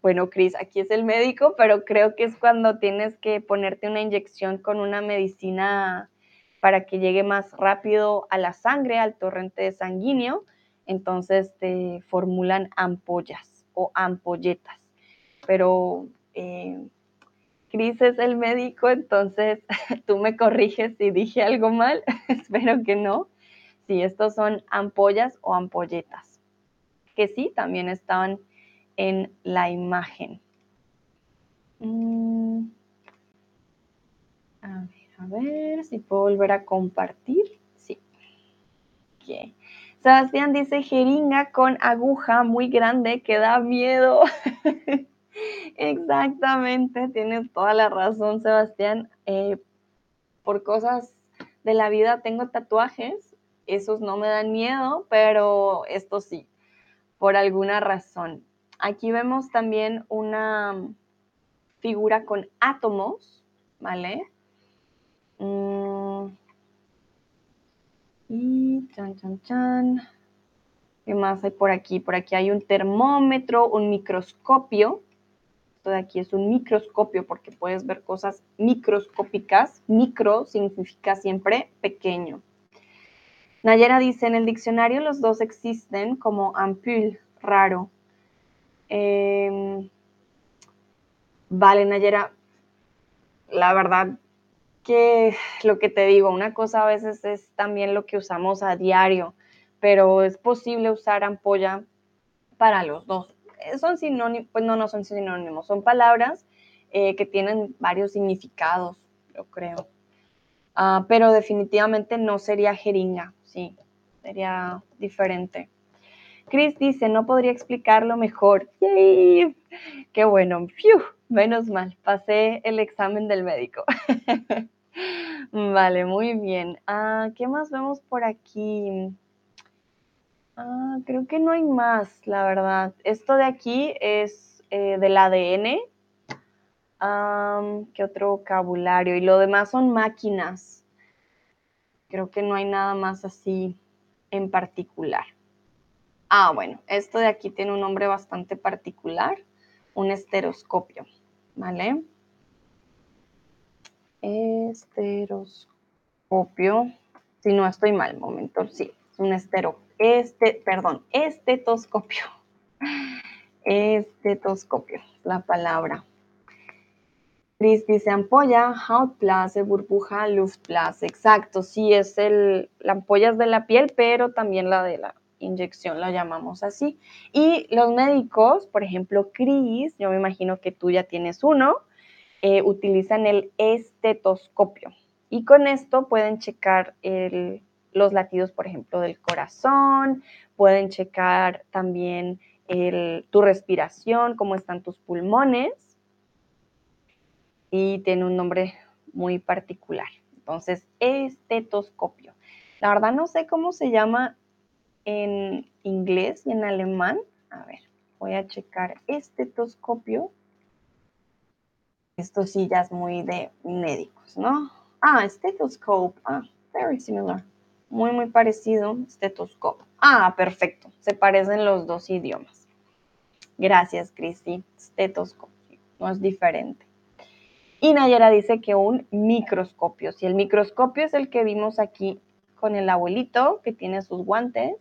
bueno, Cris, aquí es el médico, pero creo que es cuando tienes que ponerte una inyección con una medicina para que llegue más rápido a la sangre, al torrente sanguíneo. Entonces te formulan ampollas o ampolletas. Pero eh, Cris es el médico, entonces tú me corriges si dije algo mal. Espero que no. Sí, estos son ampollas o ampolletas, que sí, también estaban en la imagen. Mm. A ver. A ver si puedo volver a compartir. Sí. Sebastián dice jeringa con aguja muy grande que da miedo. Exactamente, tienes toda la razón, Sebastián. Eh, por cosas de la vida tengo tatuajes, esos no me dan miedo, pero estos sí, por alguna razón. Aquí vemos también una figura con átomos, ¿vale? Mm. Y chan, chan, chan. ¿Qué más hay por aquí? Por aquí hay un termómetro, un microscopio. De aquí es un microscopio porque puedes ver cosas microscópicas. Micro significa siempre pequeño. Nayera dice, en el diccionario los dos existen como ampul, raro. Em, vale, Nayera, la verdad que lo que te digo, una cosa a veces es también lo que usamos a diario, pero es posible usar ampolla para los dos. Eh, son sinónimos, pues no, no son sinónimos, son palabras eh, que tienen varios significados, yo creo. Ah, pero definitivamente no sería jeringa, sí, sería diferente. Chris dice, no podría explicarlo mejor. ¡Yay! Qué bueno, menos mal, pasé el examen del médico. Vale, muy bien. Ah, ¿Qué más vemos por aquí? Ah, creo que no hay más, la verdad. Esto de aquí es eh, del ADN. ¿Qué otro vocabulario? Y lo demás son máquinas. Creo que no hay nada más así en particular. Ah, bueno, esto de aquí tiene un nombre bastante particular, un esteroscopio, ¿vale? Esteroscopio. Si no estoy mal, momento, sí, es un estero, este, perdón, estetoscopio. Estetoscopio, la palabra. Chris dice ampolla, Hautblase, burbuja, Luftblase. Exacto, sí, es el, la ampolla es de la piel, pero también la de la inyección la llamamos así. Y los médicos, por ejemplo, Chris, yo me imagino que tú ya tienes uno, eh, utilizan el estetoscopio y con esto pueden checar los latidos, por ejemplo, del corazón, pueden checar también tu respiración, cómo están tus pulmones y tiene un nombre muy particular. Entonces, estetoscopio. La verdad no sé cómo se llama en inglés y en alemán. A ver, voy a checar estetoscopio. Esto sí ya es muy de médicos, ¿no? Ah, stethoscope. Ah, very similar. Muy, muy parecido. Stethoscope. Ah, perfecto. Se parecen los dos idiomas. Gracias, Cristi. Stethoscopio. No es diferente. Y Nayera dice que un microscopio. Si el microscopio es el que vimos aquí con el abuelito que tiene sus guantes,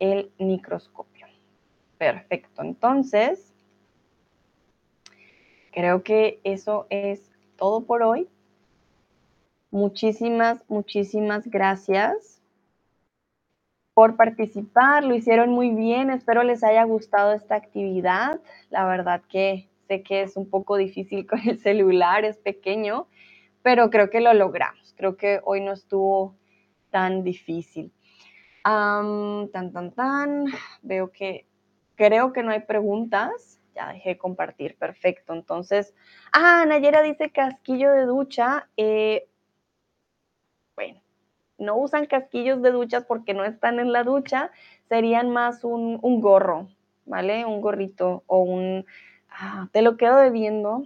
el microscopio. Perfecto. Entonces, creo que eso es todo por hoy. Muchísimas, muchísimas gracias por participar. Lo hicieron muy bien. Espero les haya gustado esta actividad. La verdad que sé que es un poco difícil con el celular, es pequeño, pero creo que lo logramos. Creo que hoy no estuvo tan difícil. tan, tan, tan. Veo que creo que no hay preguntas. Ya dejé compartir, perfecto. Entonces, ah, Nayera dice casquillo de ducha. Eh, no usan casquillos de duchas porque no están en la ducha, serían más un, gorro, ¿vale? Un gorrito o un... Ah, te lo quedo debiendo.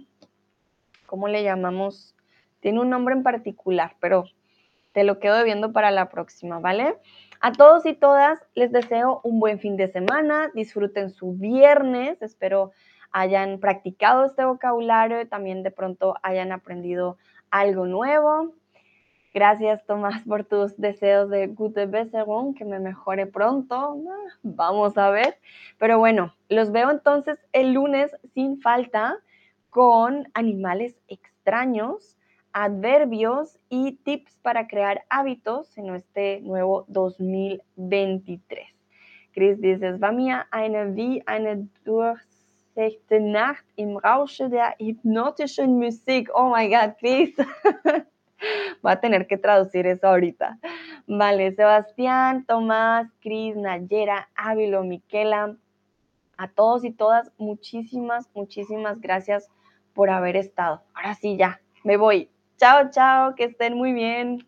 ¿Cómo le llamamos? Tiene un nombre en particular, pero te lo quedo debiendo para la próxima, ¿vale? A todos y todas les deseo un buen fin de semana, disfruten su viernes, espero hayan practicado este vocabulario y también de pronto hayan aprendido algo nuevo. Gracias, Tomás, por tus deseos de gute Besserung, que me mejore pronto. Ah, vamos a ver. Pero bueno, los veo entonces el lunes sin falta con animales extraños adverbios y tips para crear hábitos en este nuevo 2023. Chris dice, es war mir eine wie eine durchsechte Nacht im Rausche der hypnotischen Musik. Oh my God, Chris. Voy a tener que traducir eso ahorita. Vale, Sebastián, Tomás, Cris, Nayera, Ávilo, Miquela, a todos y todas, muchísimas, muchísimas gracias por haber estado. Ahora sí, ya, me voy. Chao, chao, que estén muy bien.